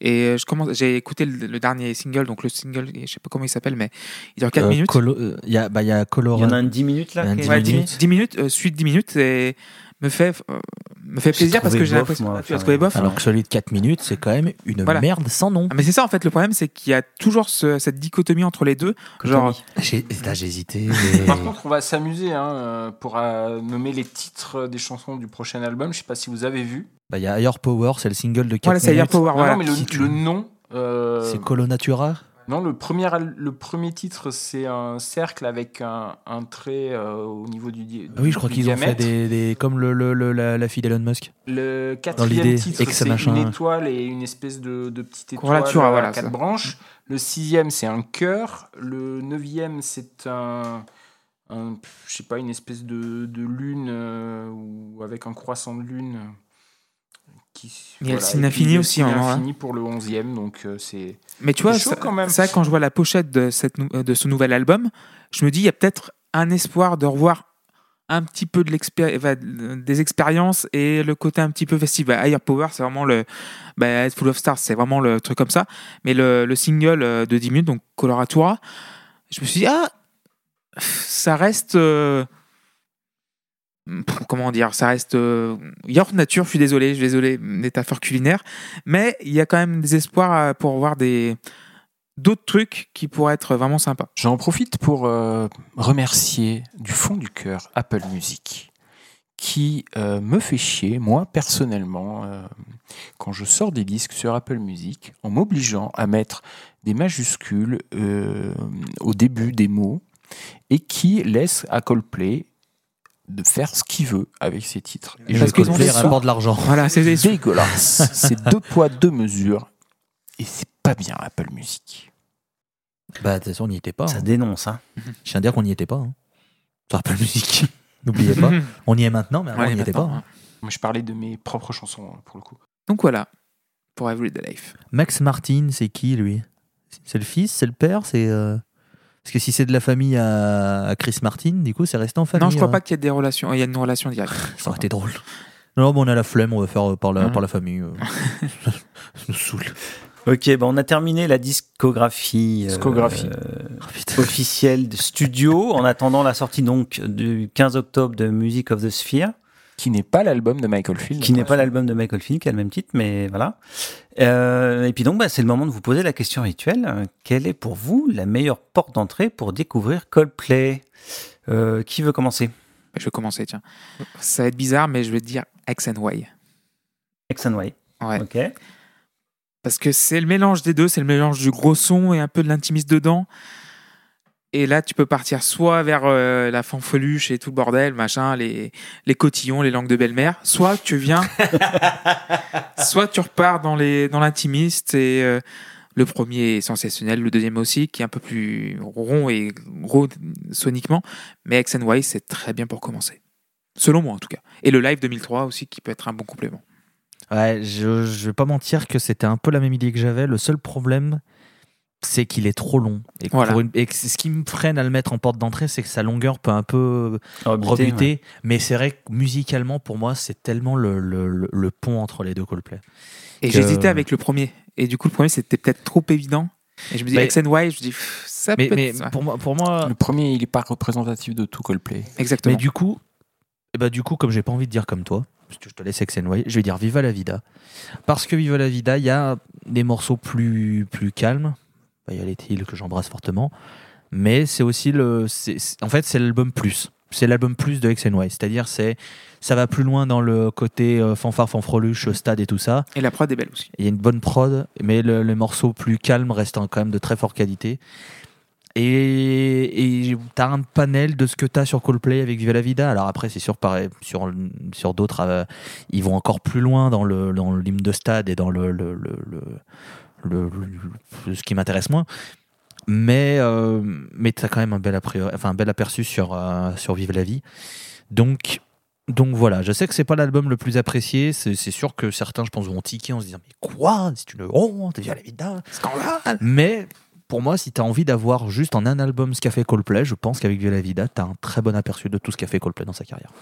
Et euh, je commence, j'ai écouté le, le dernier single, donc le single, je sais pas comment il s'appelle, mais il dure 4 Euh, minutes. Colo- euh, Il y a, bah, il y a Il Colorado. y en a un de 10 minutes là Il y en a un qui est- dix Ouais, minutes. 10 minutes, 10 minutes, euh, suite 10 minutes, et me fait, euh, me fait plaisir parce que j'ai l'impression. Ah, tu as trouvé bof Alors que celui de 4 minutes, c'est quand même une Voilà. merde sans nom. Ah, mais c'est ça en fait le problème, c'est qu'il y a toujours ce- cette dichotomie entre les deux. Genre, J'ai là, j'ai hésité. Par contre, on va s'amuser hein, euh, pour euh, nommer les titres des chansons du prochain album. Je sais pas si vous avez vu. Bah, Il y a Higher Power, c'est le single de 4 voilà, c'est minutes. Power. Voilà. non, mais le, nom. euh, C'est Colo Natura? Non, le premier, le premier titre, c'est un cercle avec un, un trait euh, au niveau du, Ah oui, je crois qu'ils ont fait diamètre. des, des- comme le, le- le- la, la fille d'Elon Musk. Le quatrième titre, c'est machin. une étoile et une espèce de, de petite étoile à voilà, quatre ça. branches. Le sixième, c'est un cœur. Le neuvième, c'est un, un- je sais pas, une espèce de, de lune euh, ou avec un croissant de lune. Qui, Il y a le signe infini il y a le aussi, signe vrai. infini pour le onzième, donc euh, c'est. Mais tu vois, ça, quand même. ça, quand je vois la pochette de, cette, nou- de ce nouvel album, je me dis, il y a peut-être un espoir de revoir un petit peu de des expériences et le côté un petit peu festival. Higher Power, c'est vraiment le. Bah, Full of Stars, c'est vraiment le truc comme ça. Mais le, le single euh, de 10 minutes, donc Coloratura, je me suis dit, ah, ça reste. euh, comment dire, ça reste euh, Nature, je suis désolé, je suis désolé, métaphore culinaire, mais il y a quand même des espoirs euh, pour voir des d'autres trucs qui pourraient être vraiment sympas. J'en profite pour euh, remercier du fond du cœur Apple Music, qui euh, me fait chier, moi personnellement, quand je sors des disques sur Apple Music, en m'obligeant à mettre des majuscules au début des mots, et qui laisse à Coldplay de faire ce qu'il veut avec ses titres. Et Parce je qu'ils ont des sous. rapporte de l'argent. Voilà, c'est dégueulasse. c'est deux poids, deux mesures, et c'est pas bien Apple Music. Bah, de toute façon, on n'y était pas. Ça hein. dénonce, hein. Je tiens à dire qu'on n'y était pas. Hein. Sur Apple Music. N'oubliez pas. On y est maintenant, mais avant, on n'y était pas. maintenant, hein. Moi, je parlais de mes propres chansons, hein, pour le coup. Donc voilà, pour Everyday Life. Max Martin, c'est qui lui? C'est le fils C'est le père C'est euh, Parce que si c'est de la famille à, à Chris Martin, du coup, c'est resté en famille. non, je crois hein. pas qu'il y ait des relations, il y a une relation directe. Ça aurait été drôle. Non, bon, on a la flemme, on va faire euh, par la, par la famille. euh. Ça nous saoule. Ok, bah on a terminé la discographie, euh, Discographie. Oh, officielle de studio en attendant la sortie donc du 15 octobre de Music of the Sphere, Qui n'est pas l'album de Michael Field. qui n'est pas l'album de Michael Field qui a le même titre, mais voilà. Euh, et puis donc bah, c'est le moment de vous poser la question rituelle. Quelle est pour vous la meilleure porte d'entrée pour découvrir Coldplay? Euh, Qui veut commencer? Je vais commencer, tiens. Ça va être bizarre, mais je vais te dire X and Y. X and Y. Ouais. Ok. Parce que c'est le mélange des deux, c'est le mélange du gros son et un peu de l'intimiste dedans. Et là, tu peux partir soit vers euh, la fanfreluche et tout le bordel, machin, les, les cotillons, les langues de belle-mère, soit tu viens, soit tu repars dans les dans l'intimiste et euh, le premier est sensationnel, le deuxième aussi, qui est un peu plus rond et gros soniquement, mais X and Y c'est très bien pour commencer, selon moi en tout cas. Et le live 2003 aussi qui peut être un bon complément. Ouais, je, je vais pas mentir que c'était un peu la même idée que j'avais. Le seul problème, c'est qu'il est trop long. Et, Voilà. pour une- et que ce qui me freine à le mettre en porte d'entrée, c'est que sa longueur peut un peu Rebuter, rebuter. ouais. Mais c'est vrai que musicalement, pour moi, c'est tellement le, le- le- le pont entre les deux Coldplay. Et Que- j'hésitais avec le premier. Et du coup, le premier, c'était peut-être trop évident. Et je me dis Mais- X and Y, je me dis pff, ça Mais, peut mais être ça. pour moi, pour moi Le premier, il est pas représentatif de tout Coldplay. Exactement. mais du coup, eh ben, du coup, comme j'ai pas envie de dire comme toi, parce que je te laisse X and Y, je vais dire Viva la Vida. Parce que Viva la Vida, il y a des morceaux plus, plus calmes. Il y a les Hills que j'embrasse fortement. Mais c'est aussi le. c'est- en fait, c'est l'album plus. C'est l'album plus de X and Y. C'est-à-dire, c'est ça va plus loin dans le côté euh, fanfare, fanfreluche, stade et tout ça. Et la prod est belle aussi. Il y a une bonne prod, mais le, les morceaux plus calmes restent quand même de très forte qualité. Et et t'as un panel de ce que t'as sur Coldplay avec Viva la Vida. Alors après, c'est sûr, pareil, sur, sur d'autres, euh, ils vont encore plus loin dans le dans l'hymne de stade et dans le, le, le, le- ce qui m'intéresse moins. Mais, euh, mais t'as quand même un bel, enfin, un bel aperçu sur, euh, sur Vive la vie. Donc, donc voilà, je sais que c'est pas l'album le plus apprécié. C'est sûr que certains, je pense, vont tiquer en se disant Mais quoi? C'est une honte, Viva la vida Scandale mais pour moi, si tu as envie d'avoir juste en un album ce qu'a fait Coldplay, je pense qu'avec Viva la Vida, tu as un très bon aperçu de tout ce qu'a fait Coldplay dans sa carrière.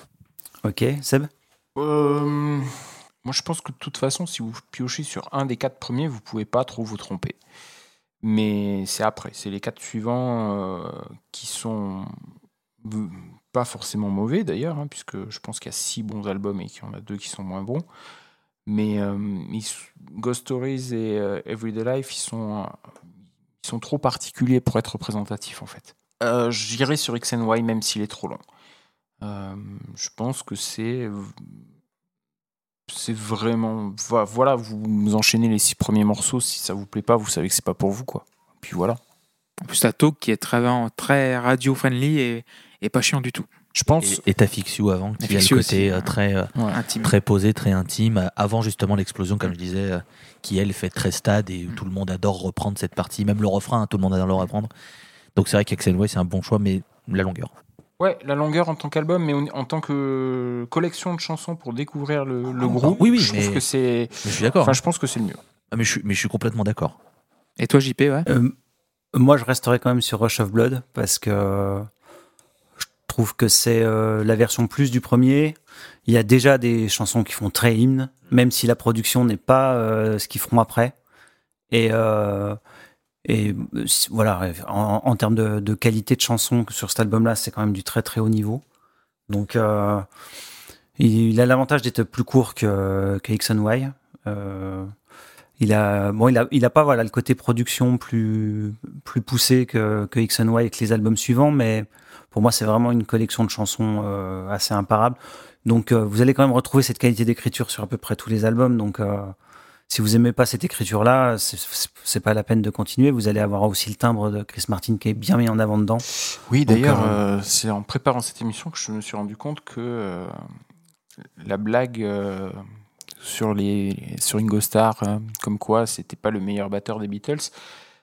Ok, Seb? Euh, moi, je pense que de toute façon, si vous piochez sur un des quatre premiers, vous pouvez pas trop vous tromper. Mais c'est après, c'est les quatre suivants euh, qui sont pas forcément mauvais d'ailleurs, hein, puisque je pense qu'il y a six bons albums et qu'il y en a deux qui sont moins bons. Mais euh, Ghost Stories et euh, Everyday Life, ils sont, euh, ils sont trop particuliers pour être représentatifs en fait. J'irai sur X and Y même s'il est trop long. Je pense que c'est c'est vraiment vo- voilà vous enchaînez les six premiers morceaux si ça vous plaît pas vous savez que c'est pas pour vous quoi puis voilà En plus, t'as Talk qui est très, très radio-friendly et, et pas chiant du tout. je pense Et, et t'as avant, qui a le côté aussi, euh, ouais. très, euh, Ouais. Intime. très posé, très intime, euh, avant justement l'explosion, comme je disais, euh, qui elle fait très stade et où tout le monde adore reprendre cette partie, même le refrain, hein, tout le monde adore le reprendre. Donc c'est vrai qu'Axel c'est un bon choix, mais la longueur. Ouais la longueur en tant qu'album mais en, tant que collection de chansons pour découvrir le, le Ah, groupe oui, oui, je trouve mais- que c'est je suis d'accord. enfin je pense que c'est le mieux Ah, mais, je suis, mais je suis complètement d'accord. Et toi, JP, ouais? Euh, moi, je resterai quand même sur Rush of Blood parce que je trouve que c'est euh, la version plus du premier. Il y a déjà des chansons qui font très hymne, même si la production n'est pas euh, ce qu'ils feront après. Et, euh, et euh, voilà, en, termes de, qualité de chanson sur cet album-là, c'est quand même du très très haut niveau. Donc, euh, il, a l'avantage d'être plus court que, que X Y. Euh, il a, bon, il a, il a pas voilà le côté production plus plus poussé que, que X Y et que les albums suivants, mais pour moi c'est vraiment une collection de chansons assez imparable. Donc vous allez quand même retrouver cette qualité d'écriture sur à peu près tous les albums. Donc si vous aimez pas cette écriture là, c'est- pas la peine de continuer. Vous allez avoir aussi le timbre de Chris Martin qui est bien mis en avant dedans. oui d'ailleurs euh, euh, c'est en préparant cette émission que je me suis rendu compte que euh, la blague euh, sur les sur Ringo Starr euh, comme quoi c'était pas le meilleur batteur des Beatles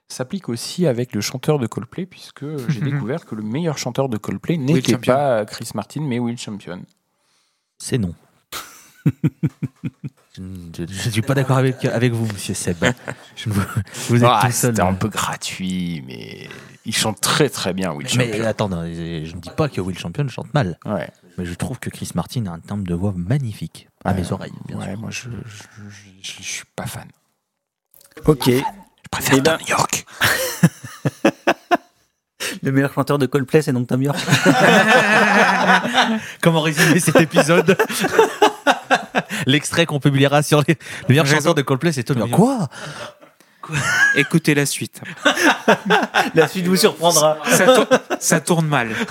s'applique aussi avec le chanteur de Coldplay puisque j'ai découvert que le meilleur chanteur de Coldplay n'était pas Chris Martin mais Will Champion. C'est non. je ne suis pas d'accord avec, avec vous, monsieur Seb. Je ne vous, vous êtes Ah, tout seul. c'était un peu gratuit mais il chante très très bien Will Mais Champion. attends, non, je ne dis pas que Will Champion chante mal, Ouais. mais je trouve que Chris Martin a un timbre de voix magnifique à mes oreilles, bien ouais, sûr. moi je, je, je- je- je suis pas fan. Ok. Je préfère Eh ben- Tom York. Le meilleur chanteur de Coldplay, c'est donc Tom York. Comment résumer cet épisode? L'extrait qu'on publiera sur les... le meilleur chanteur de Coldplay, c'est Tom York. Tom Quoi Écoutez la suite. La suite vous surprendra. Ça, tour- ça tourne mal.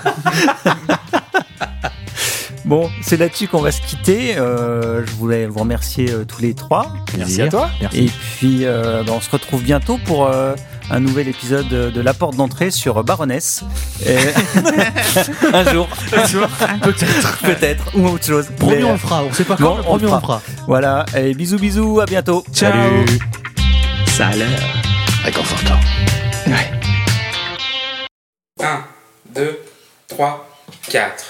Bon, c'est là-dessus qu'on va se quitter. Euh, je voulais vous remercier euh, tous les trois. Merci à toi. Merci. Et puis, euh, bah, on se retrouve bientôt pour euh, un nouvel épisode de, de La Porte d'entrée sur Baroness. Et- un jour. Peut-être. Peut-être. Ou autre chose. Promis, Mais, on le fera. On sait pas Bon, quand, mais on le promis, on le fera. Voilà. Et bisous, bisous. À bientôt. Ciao. Salut. Ça a l'air. Réconfortant. 1, 2, 3, 4.